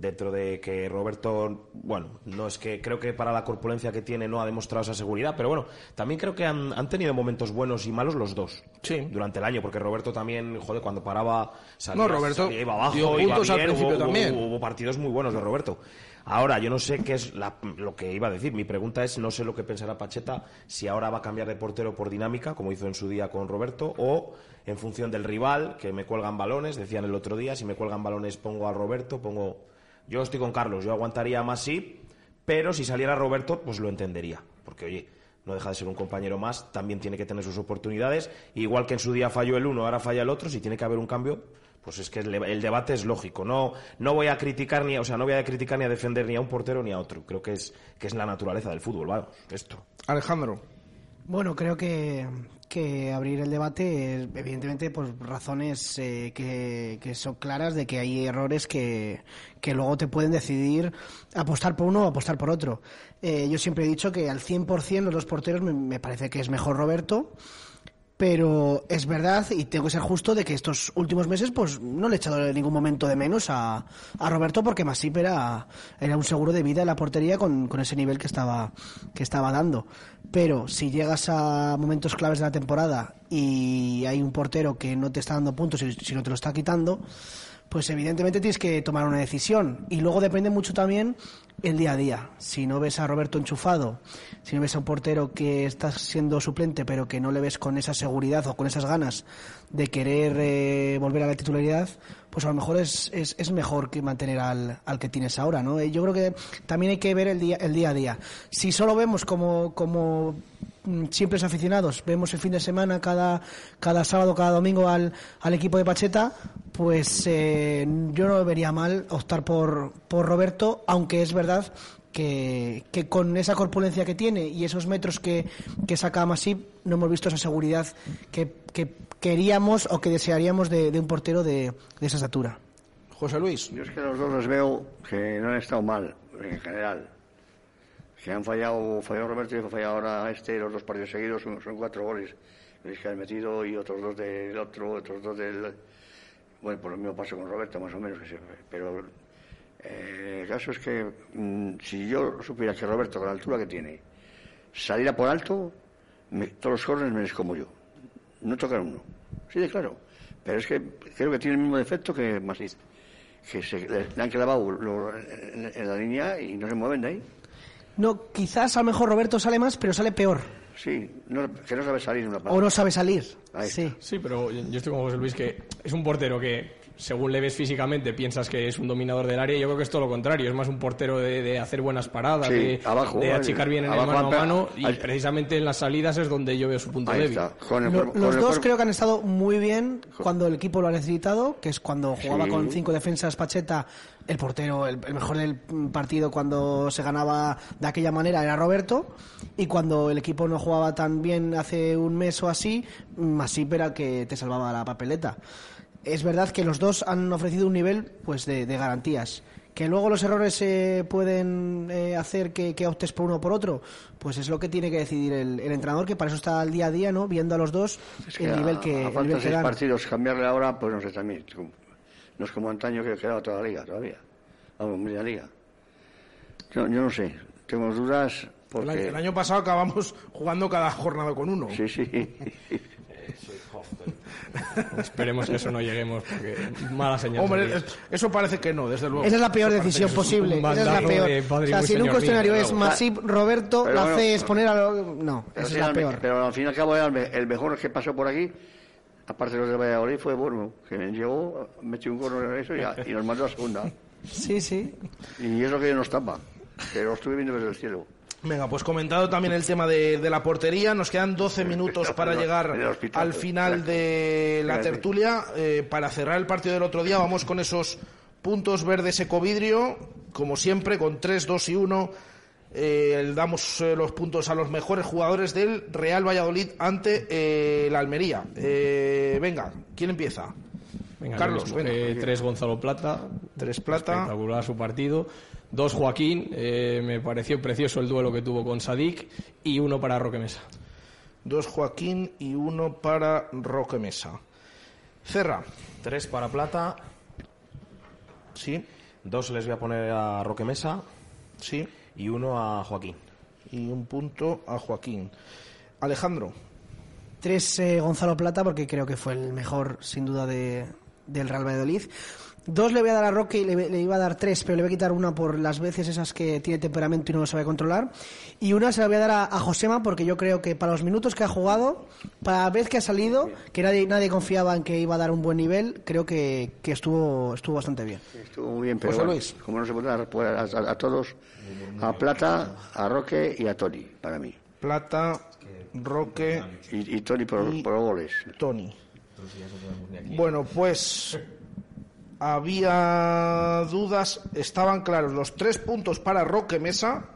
Dentro de que Roberto, bueno, no es que creo que para la corpulencia que tiene no ha demostrado esa seguridad, pero bueno, también creo que han, han tenido momentos buenos y malos los dos durante el año, porque Roberto también, joder, cuando paraba, salía, No, Roberto salía, iba abajo, dio iba al bien, principio hubo- también. hubo- hubo partidos muy buenos de Roberto. Ahora, yo no sé qué es la- lo que iba a decir. Mi pregunta es, no sé lo que pensará Pacheta, si ahora va a cambiar de portero por dinámica, como hizo en su día con Roberto, o en función del rival, que me cuelgan balones, decían el otro día, si me cuelgan balones pongo a Roberto, pongo... Yo estoy con Carlos, yo aguantaría más sí, pero si saliera Roberto, pues lo entendería. Porque, oye, no deja de ser un compañero más, también tiene que tener sus oportunidades. Igual que en su día falló el uno, ahora falla el otro, si tiene que haber un cambio, pues es que el, debate es lógico. No, no voy a criticar ni, o sea, no voy a criticar ni a defender ni a un portero ni a otro. Creo que es, que es la naturaleza del fútbol, vamos, esto. Alejandro. Bueno, creo que, que abrir el debate evidentemente, por razones eh, que, que son claras de que hay errores que, que luego te pueden decidir apostar por uno o apostar por otro. Eh, yo siempre he dicho que al 100% los dos porteros me parece que es mejor Roberto, pero es verdad, y tengo que ser justo, de que estos últimos meses pues no le he echado en ningún momento de menos a, a Roberto porque Masip era, era un seguro de vida en la portería con, con ese nivel que estaba, que estaba dando. Pero si llegas a momentos claves de la temporada y hay un portero que no te está dando puntos, si, si no te lo está quitando, pues evidentemente tienes que tomar una decisión. Y luego depende mucho también el día a día. Si no ves a Roberto enchufado, si no ves a un portero que está siendo suplente, pero que no le ves con esa seguridad o con esas ganas de querer eh, volver a la titularidad, pues a lo mejor es, es, es mejor que mantener al, al que tienes ahora, ¿no? Yo creo que también hay que ver el día, el día a día. Si solo vemos como, como simples aficionados, vemos el fin de semana, cada, cada sábado, cada domingo al, al equipo de Pacheta, pues eh, yo no vería mal optar por, por Roberto, aunque es verdad que, que con esa corpulencia que tiene y esos metros que, que saca Masip, no hemos visto esa seguridad que, que queríamos o que desearíamos de, de un portero de, de esa estatura. José Luis. Yo es que los dos los veo que no han estado mal, en general. Que han fallado, falló Roberto y fallado ahora este, los dos partidos seguidos, son, cuatro goles que han metido y otros dos del otro, otros dos del... Bueno, por lo mismo pasó con Roberto, más o menos, pero eh, el caso es que mm, si yo supiera que Roberto, con la altura que tiene, saliera por alto, todos los corners me como yo. No tocar uno. Sí, de claro. Pero es que creo que tiene el mismo defecto que Masip. Que se, le, han clavado en la línea y no se mueven de ahí. No, quizás a lo mejor Roberto sale más, pero sale peor. Sí, no- que no sabe salir de una O no sabe salir. Sí. Sí, pero yo yo estoy con José Luis que es un portero que según le ves físicamente, piensas que es un dominador del área. Yo creo que es todo lo contrario. Es más un portero de, de hacer buenas paradas, Sí, de, abajo, de eh, achicar bien en el mano a mano. Y ahí- precisamente en las salidas es donde yo veo su punto Ahí débil. está. Con el Lo- cuerpo- los el dos creo que han estado muy bien cuando el equipo lo ha necesitado, que es cuando jugaba Sí. con cinco defensas Pacheta, el portero, el, el mejor del partido cuando se ganaba de aquella manera era Roberto, y cuando el equipo no jugaba tan bien hace un mes o así, Masip era el que te salvaba la papeleta. Es verdad que los dos han ofrecido un nivel pues de, de garantías. Que luego los errores eh, pueden eh, hacer que, que optes por uno o por otro, pues es lo que tiene que decidir el, el entrenador, que para eso está al día a día, ¿no? Viendo a los dos Es que el a- nivel que, a el falta nivel que seis partidos, cambiarle ahora, pues no sé también. No es como antaño que quedaba toda la liga todavía. Vamos, media liga. Yo, yo no sé, tengo dudas El, porque... año, el año pasado acabamos jugando cada jornada con uno. Sí, sí. Esperemos que eso no lleguemos, porque mala señal. Hombre, sería. es- eso parece que no, desde luego. Esa es la peor Eso decisión posible. Esa es la bandazo peor. de O padre sea, muy si en un cuestionario mío, es. Masip, Roberto, Pero la bueno, C es poner a... lo- No, Pero, esa es la al- peor. pero al fin y al cabo el, me- mejor que pasó por aquí, aparte de los de Valladolid, fue Borno, que llegó, metió un gorro en eso y, a- y nos mandó a segunda. Sí, sí. Y es lo que nos tapa, que lo estuve viendo desde el cielo. Venga, pues comentado también el tema de, de la portería, nos quedan 12 minutos para llegar al final de la tertulia. Eh, para cerrar el partido del otro día, vamos con esos puntos verdes ecovidrio, como siempre, con 3, 2 y 1. eh, damos eh, los puntos a los mejores jugadores del Real Valladolid ante la Almería. Venga, ¿quién empieza? Venga, Carlos. Eh, tres Gonzalo Plata. Tres Plata. Espectacular su partido. Dos Joaquín. eh, me pareció precioso el duelo que tuvo con Sadik. Y uno para Roque Mesa. Dos Joaquín y uno para Roque Mesa. Cerra. Tres para Plata. Sí. Dos les voy a poner a Roque Mesa. Sí. Y uno a Joaquín. Y un punto a Joaquín. Alejandro. Tres eh, Gonzalo Plata, porque creo que fue el mejor, sin duda, de, del Real Valladolid. Dos le voy a dar a Roque y le, le iba a dar tres, pero le voy a quitar una por las veces esas que tiene temperamento y no lo sabe controlar. Y una se la voy a dar a, a Josema, porque yo creo que para los minutos que ha jugado, para la vez que ha salido, que nadie, nadie confiaba en que iba a dar un buen nivel, creo que, que estuvo, estuvo bastante bien. Estuvo muy bien, pero José bueno, Luis. como no se puede dar a, a- a todos, a Plata, a Roque y a Tony, para mí. Plata, Roque Y, y Tony por, Y- por goles. Tony. Bueno, pues había dudas, estaban claros los tres puntos para Roque Mesa,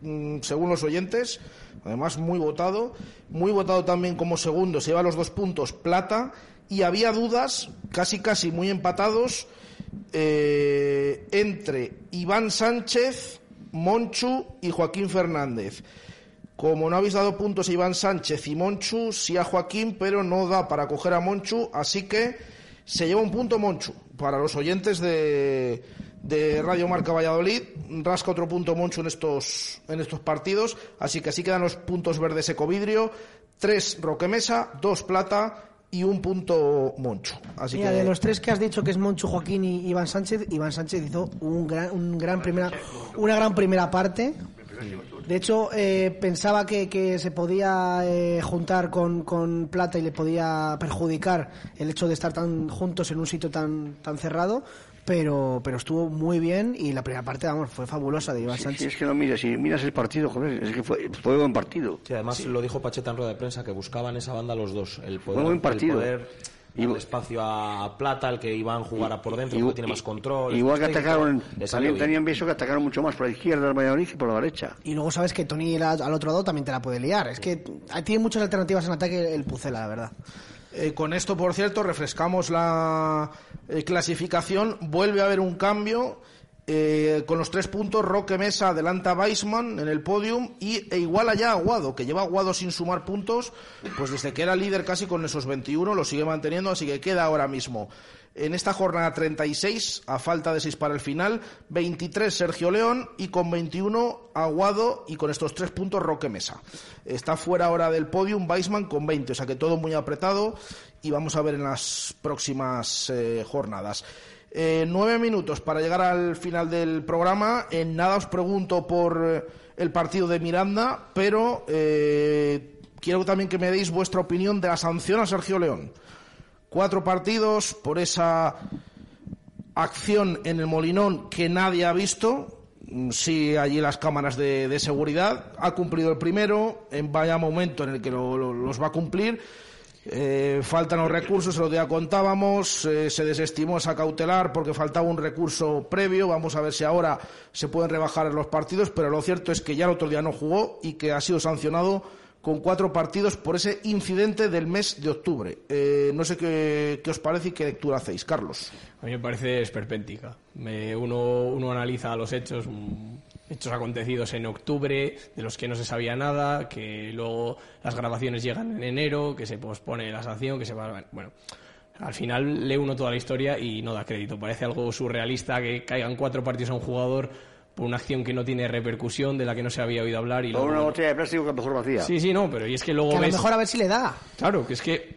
mm, según los oyentes, además muy votado, muy votado también como segundo, se lleva los dos puntos Plata, y había dudas, casi casi muy empatados, eh, entre Iván Sánchez, Monchu y Joaquín Fernández. Como no habéis dado puntos a Iván Sánchez y Monchu, sí a Joaquín, pero no da para coger a Monchu, así que se lleva un punto Monchu. Para los oyentes de, de Radio Marca Valladolid, rasca otro punto Monchu en estos, en estos partidos, así que así quedan los puntos verdes Ecovidrio, tres Roquemesa, dos Plata y un punto Monchu. Así Mira, que de los tres que has dicho que es Monchu, Joaquín y Iván Sánchez, Iván Sánchez hizo un gran, un gran primera, una gran primera parte. De hecho, eh, pensaba que, que se podía eh, juntar con, con Plata y le podía perjudicar el hecho de estar tan juntos en un sitio tan, tan cerrado, pero, pero estuvo muy bien y la primera parte, vamos, fue fabulosa de Iván Sánchez. si es que no mires, si miras el partido, joder, es que fue, fue buen partido. Sí, además lo dijo Pacheta en rueda de prensa que buscaban esa banda los dos. El poder, Fue buen partido. El poder darle espacio a Plata, el que Iván jugara por dentro, Igual- porque tiene más control. Igual que atacaron, también tenían visto que atacaron mucho más por la izquierda del Valladolid que por la derecha. Y luego sabes que Tony la- al otro lado también te la puede liar. Es que tiene muchas alternativas en ataque el Pucela, la verdad. Eh, con esto, por cierto, refrescamos la eh, clasificación. Vuelve a haber un cambio. Eh, con los tres puntos, Roque Mesa adelanta a Weisman en el podium y e iguala ya a Aguado, que lleva Aguado sin sumar puntos, pues desde que era líder casi con esos 21, lo sigue manteniendo, así que queda ahora mismo. En esta jornada 36, a falta de 6 para el final, 23 Sergio León y con 21 Aguado y con estos tres puntos Roque Mesa. Está fuera ahora del podium Weisman con 20, o sea que todo muy apretado y vamos a ver en las próximas eh, jornadas. Eh, nueve minutos para llegar al final del programa. En nada os pregunto por eh, el partido de Miranda, pero eh, quiero también que me deis vuestra opinión de la sanción a Sergio León. Cuatro partidos por esa acción en el Molinón que nadie ha visto. Mm, Sí, allí las cámaras de, seguridad. Ha cumplido el primero, en vaya momento en el que lo- los va a cumplir. Eh, faltan los recursos, el otro día contábamos, eh, se desestimó esa cautelar porque faltaba un recurso previo, vamos a ver si ahora se pueden rebajar los partidos, pero lo cierto es que ya el otro día no jugó y que ha sido sancionado con cuatro partidos por ese incidente del mes de octubre. Eh, no sé qué, qué os parece y qué lectura hacéis, Carlos. A mí me parece esperpéntica. Me- uno, uno analiza los hechos, hechos acontecidos en octubre, de los que no se sabía nada, que luego las grabaciones llegan en enero, que se pospone la sanción, que se va... Bueno, al final lee uno toda la historia y no da crédito. Parece algo surrealista que caigan cuatro partidos a un jugador por una acción que no tiene repercusión, de la que no se había oído hablar. Y luego, una botella de plástico que mejor vacía. Sí, sí, no, pero y es que luego Que a lo ves... mejor a ver si le da. Claro, que es que,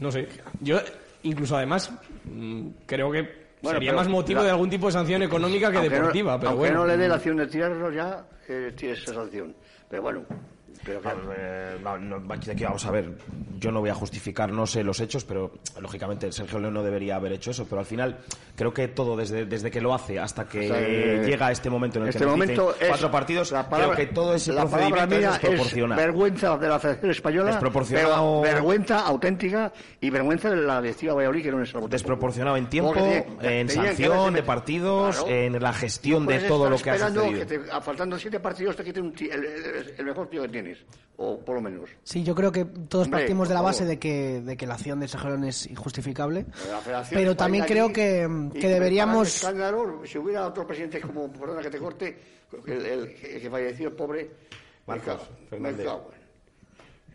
no sé, yo incluso además mm, creo que Bueno, sería más motivo la- de algún tipo de sanción económica que Aunque no- deportiva, pero aunque bueno. no le dé la acción de tirarlo ya, eh, tiene esa sanción. Pero bueno, pero claro. Eh, no, no, aquí vamos a ver. Yo no voy a justificar, no sé los hechos, pero lógicamente Sergio León no debería haber hecho eso. Pero al final creo que todo, desde, desde que lo hace hasta que O sea, eh, llega a este momento en el este que momento es cuatro partidos, la palabra- creo que todo ese la procedimiento mía es desproporcional. vergüenza de la Federación Española, Desproporcionado. pero vergüenza auténtica y vergüenza de la directiva Valladolid que no es Desproporcionado en tiempo, tiene- en que sanción de partidos, Claro. en la gestión de todo lo que ha sucedido. que te- faltando siete partidos te quiten el, el- el mejor tío que tienes, o por lo menos. Sí, yo creo que todos Hombre, partimos de la base de que, de que la acción de Sergio León es injustificable. Pero también creo que, deberíamos... escándalo, si hubiera otro presidente como, perdona que te corte, el, el- el que falleció, el pobre... Marcos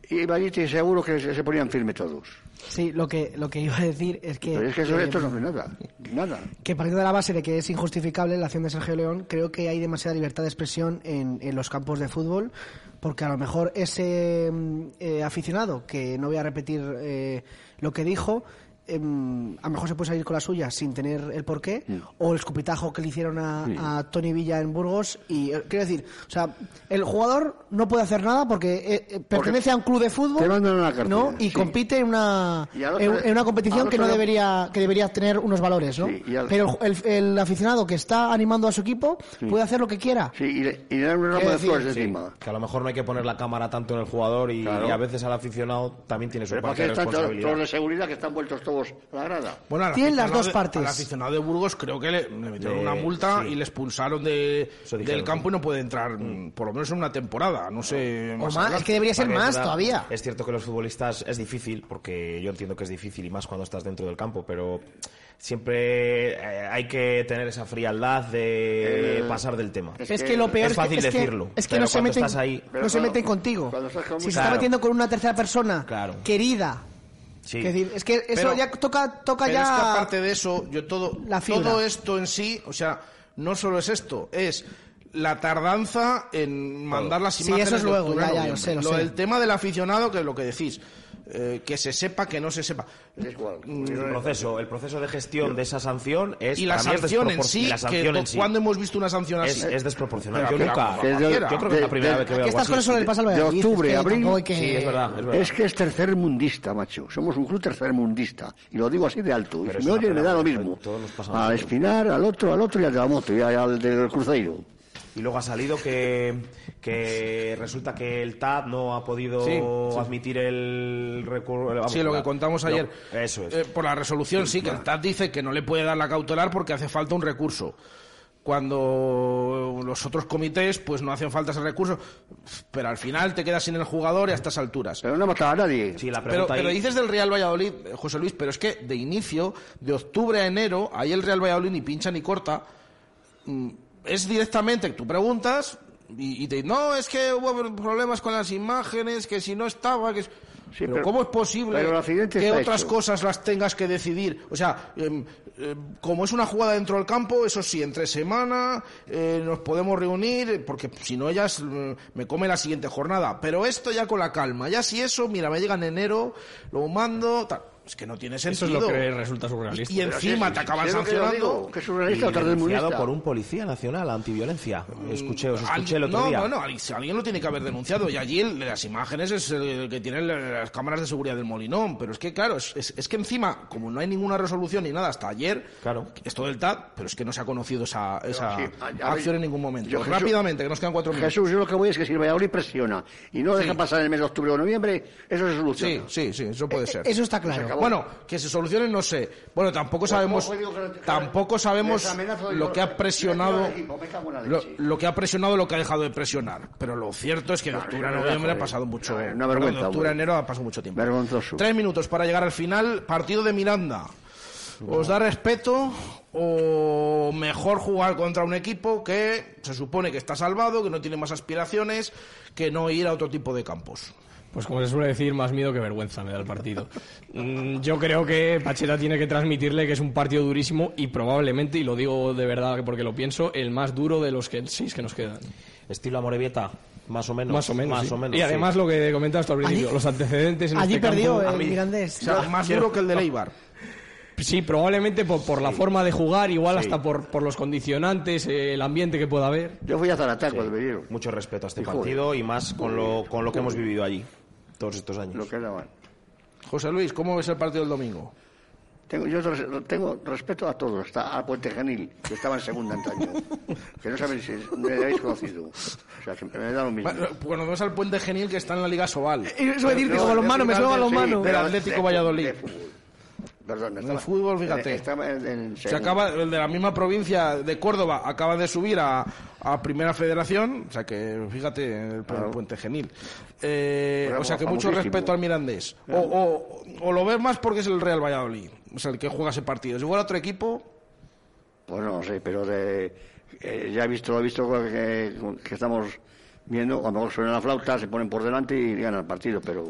Y te seguro que se, se ponían firme todos. Sí, lo que, lo que iba a decir es que... Pero es que eh, esto no es nada, nada. que partiendo de la base de que es injustificable la acción de Sergio León, creo que hay demasiada libertad de expresión en, en los campos de fútbol, porque a lo mejor ese mm, eh, aficionado, que no voy a repetir eh, lo que dijo, em, a lo mejor se puede salir con la suya sin tener el porqué, o el escupitajo que le hicieron a, Sí. a Tony Villa en Burgos, y eh, quiero decir, o sea, el jugador no puede hacer nada porque eh, eh, pertenece a un club de fútbol. Y sí. compite en una, otro en, una competición que no debería, que debería tener unos valores, ¿no? Sí, y al- Pero el, el aficionado que está animando a su equipo puede hacer lo que quiera. Sí, y le, y le dan un ramo Quiero de decir- flores Sí, encima. que a lo mejor no hay que poner la cámara tanto en el jugador y, Claro. y a veces al aficionado también tiene su Pero parte porque de están todos, responsabilidad. todos de seguridad que están vueltos todos a la grada. Bueno, Tienen las aficionado dos de- partes. Al aficionado de Burgos creo que le, le metieron De- una multa sí. y le expulsaron de, del campo y no puede entrar mm, por lo menos en una temporada. No sé. O más más, adelante. es que debería ser más verdad, todavía. Es cierto que los futbolistas es difícil, porque yo entiendo que es difícil y más cuando estás dentro del campo, pero siempre eh, hay que tener esa frialdad de Eh, pasar del tema. Es, que, lo peor es fácil es que, es que- decirlo. es que pero no se cuando meten, estás ahí, no se claro, meten contigo. cuando estás con Si se mucha- está Claro. metiendo con una tercera persona Claro. querida. Sí. Es decir, es que eso Pero- ya toca, toca Pero ya. es que aparte de eso, yo todo, La todo esto en sí, o sea, no solo es esto, es la tardanza en mandar las Sí, imágenes eso es luego, ya, ya, lo sé, lo sé. del tema del aficionado, que es lo que decís, eh, que se sepa, que no se sepa. Es igual. el proceso, el proceso de gestión de esa sanción es Y la para mí es sanción en sí, y la sanción que en sí ¿cuándo hemos visto una sanción es, así? es desproporcional. Pero Yo que- nunca, que yo, de- yo creo que es la primera de- vez que veo algo estas así. cosas le pasan al de octubre es abril. Sí, es verdad, es verdad. Es que es tercermundista, macho. Somos un club tercermundista. Y lo digo así de alto. Y si es me oyen me da lo mismo. todos nos pasamos Al Espinar, al otro, al otro y al de la moto y al del Cruzeiro. Y luego ha salido que, que resulta que el TAP no ha podido Sí, sí. admitir el recurso. Sí, lo que contamos ayer. eso es. Eh, por la resolución, sí, que el TAT dice que no le puede dar la cautelar porque hace falta un recurso. Cuando los otros comités, pues no hacen falta ese recurso. Pero al final te quedas sin el jugador y a estas alturas. Pero no ha matado a nadie. Sí, la Pero, pregunta pero ahí- dices del Real Valladolid, José Luis, pero es que de inicio, de octubre a enero, ahí el Real Valladolid ni pincha ni corta. Mm, Es directamente, tú preguntas y, y te dicen, no, es que hubo problemas con las imágenes, que si no estaba, que... es-". pero, pero- ¿cómo es posible que otras hecho. cosas las tengas que decidir? O sea, em, em, como es una jugada dentro del campo, eso sí, entre semana eh, nos podemos reunir, porque si no, ya es, mm, me come la siguiente jornada. Pero esto ya con la calma. Ya si eso, mira, me llega en enero, lo mando, tal. Es que no tiene Eso sentido. es lo que resulta surrealista. Y encima te acaban sancionando. que es surrealista denunciado por un policía nacional antiviolencia. Escuché, os escuché el otro no, día. bueno, alguien, alguien lo tiene que haber denunciado. Y allí el las imágenes es el que tiene las cámaras de seguridad del Molinón. Pero es que, claro, es, es- es que encima, como no hay ninguna resolución ni nada hasta ayer, claro. esto del TAT, pero es que no se ha conocido esa, esa sí, a- a ver, acción en ningún momento. yo, Jesús- Rápidamente, que nos quedan cuatro minutos. Jesús, yo lo que voy es que si el Valladolid presiona y no deja Sí. pasar el mes de octubre o noviembre, eso se soluciona. Sí, sí, sí, eso puede ser. Eso está Se claro. Bueno, que se solucione no sé. Bueno, tampoco sabemos, digo que- tampoco sabemos yo- lo que ha presionado, equipo, lo, que ha presionado, lo que ha dejado de presionar. Pero lo cierto es que de octubre a no, noviembre ha pasado mucho. Una vergüenza, de octubre a enero ha pasado mucho tiempo. Vergonzoso. Tres minutos para llegar al final. Partido de Miranda. ¿Os da respeto o mejor jugar contra un equipo que se supone que está salvado, que no tiene más aspiraciones, que no ir a otro tipo de campos? Pues como se suele decir, más miedo que vergüenza me da el partido. Mm, Yo creo que Pacheta tiene que transmitirle que es un partido durísimo y probablemente, y lo digo de verdad porque lo pienso, el más duro de los que, seis que nos quedan. Estilo Amorebieta, más o menos. Más o menos. Más sí. o menos, y además sí. lo que comentabas tú al principio, Allí- los antecedentes en Allí este perdió campo, el Mirandés. O sea, más duro que el de Leibar. Sí, probablemente por, por la forma de jugar, igual Sí. hasta por, por los condicionantes, eh, el ambiente que pueda haber. Yo fui a Zarata cuando vinieron. Mucho respeto a este Y joder. partido y más con lo, con lo que hemos vivido allí todos estos años. Lo que daban. José Luis, ¿cómo ves el partido del domingo? Tengo, yo tengo respeto a todos, hasta a Puente Genil, que estaba en segunda antaño. que no sabéis si me habéis conocido. O sea, que me da lo mismo. Bueno, Cuando vemos al Puente Genil que está en la Liga Sobal. Eso iba a decir, como los manos, me pero manos. Del Atlético de- Valladolid. de En el fútbol, fíjate. Estaba en, en Se acaba, el de la misma provincia de Córdoba acaba de subir a, a Primera Federación, o sea que fíjate el Claro. Puente Genil. Eh, o sea que mucho respeto al Mirandés. O, o, o lo ves más porque es el Real Valladolid, o sea, el que juega ese partido. Si fuera otro equipo, Pues no sé, pero de, eh, ya he visto, lo he visto que, que estamos viendo, mejor suena la flauta, se ponen por delante y ganan el partido, pero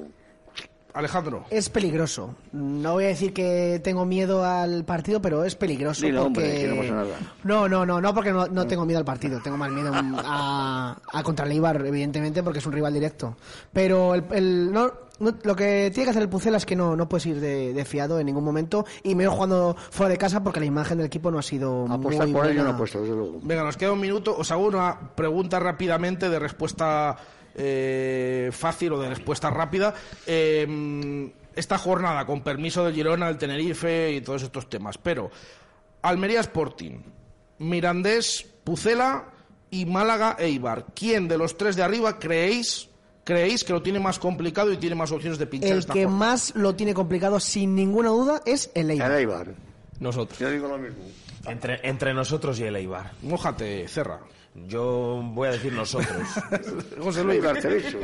Alejandro. Es peligroso. No voy a decir que tengo miedo al partido, pero es peligroso. Dilo, porque... hombre, que no pasa nada. No, no, no, no, porque no, no tengo miedo al partido. Tengo más miedo a, a contra el Eibar, evidentemente, porque es un rival directo. Pero el, el- no, no- lo que tiene que hacer el Pucela es que no, no puedes ir de, de fiado en ningún momento, y menos jugando fuera de casa, porque la imagen del equipo no ha sido apostar muy por ello no buena. he puesto, desde luego. Venga, nos queda un minuto. Os hago una pregunta rápidamente de respuesta eh, fácil o de respuesta rápida. Eh, esta jornada, con permiso del Girona, del Tenerife y todos estos temas. Pero Almería Sporting, Mirandés, Pucela y Málaga Eibar. ¿Quién de los tres de arriba creéis, creéis que lo tiene más complicado y tiene más opciones de pinchar El esta que jornada? más lo tiene complicado, sin ninguna duda, es el Eibar. El Eibar. Nosotros. Yo digo lo mismo. Entre, entre nosotros y el Eibar. Mójate, Cerra. Yo voy a decir nosotros. José Luis. Eibar, te he dicho.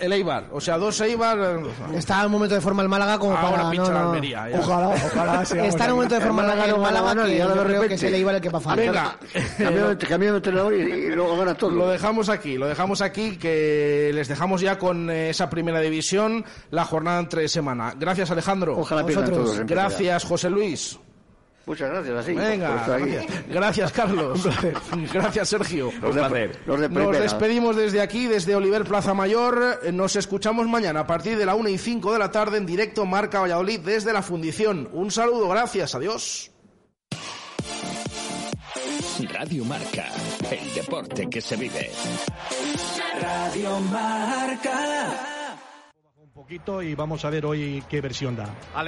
El Eibar. O sea, dos Eibar. eh, Está en un momento de forma el Málaga como Ahora para... pincha no, la. Almería, ya. Ojalá, ojalá. Está en un momento de forma el Málaga Málaga, no gana Málaga que ahora yo creo que es el Eibar el que va a faltar. Venga, Cambiando, cambiando de entrenador y, y luego gana todo. Lo dejamos aquí, lo dejamos aquí, que les dejamos ya con eh, esa primera división, la jornada entre semana. Gracias, Alejandro. Ojalá pierdan todos. Gracias, José Luis. Muchas gracias, así. Venga, gracias, Gracias, Carlos. gracias, Sergio. Los de, los de Nos despedimos desde aquí, desde Oliver Plaza Mayor. Nos escuchamos mañana a partir de la 1 y 5 de la tarde en directo Marca Valladolid desde la Fundición. Un saludo, gracias, adiós. Radio Marca, el deporte que se vive. Radio Marca. Un poquito y vamos a ver hoy qué versión da.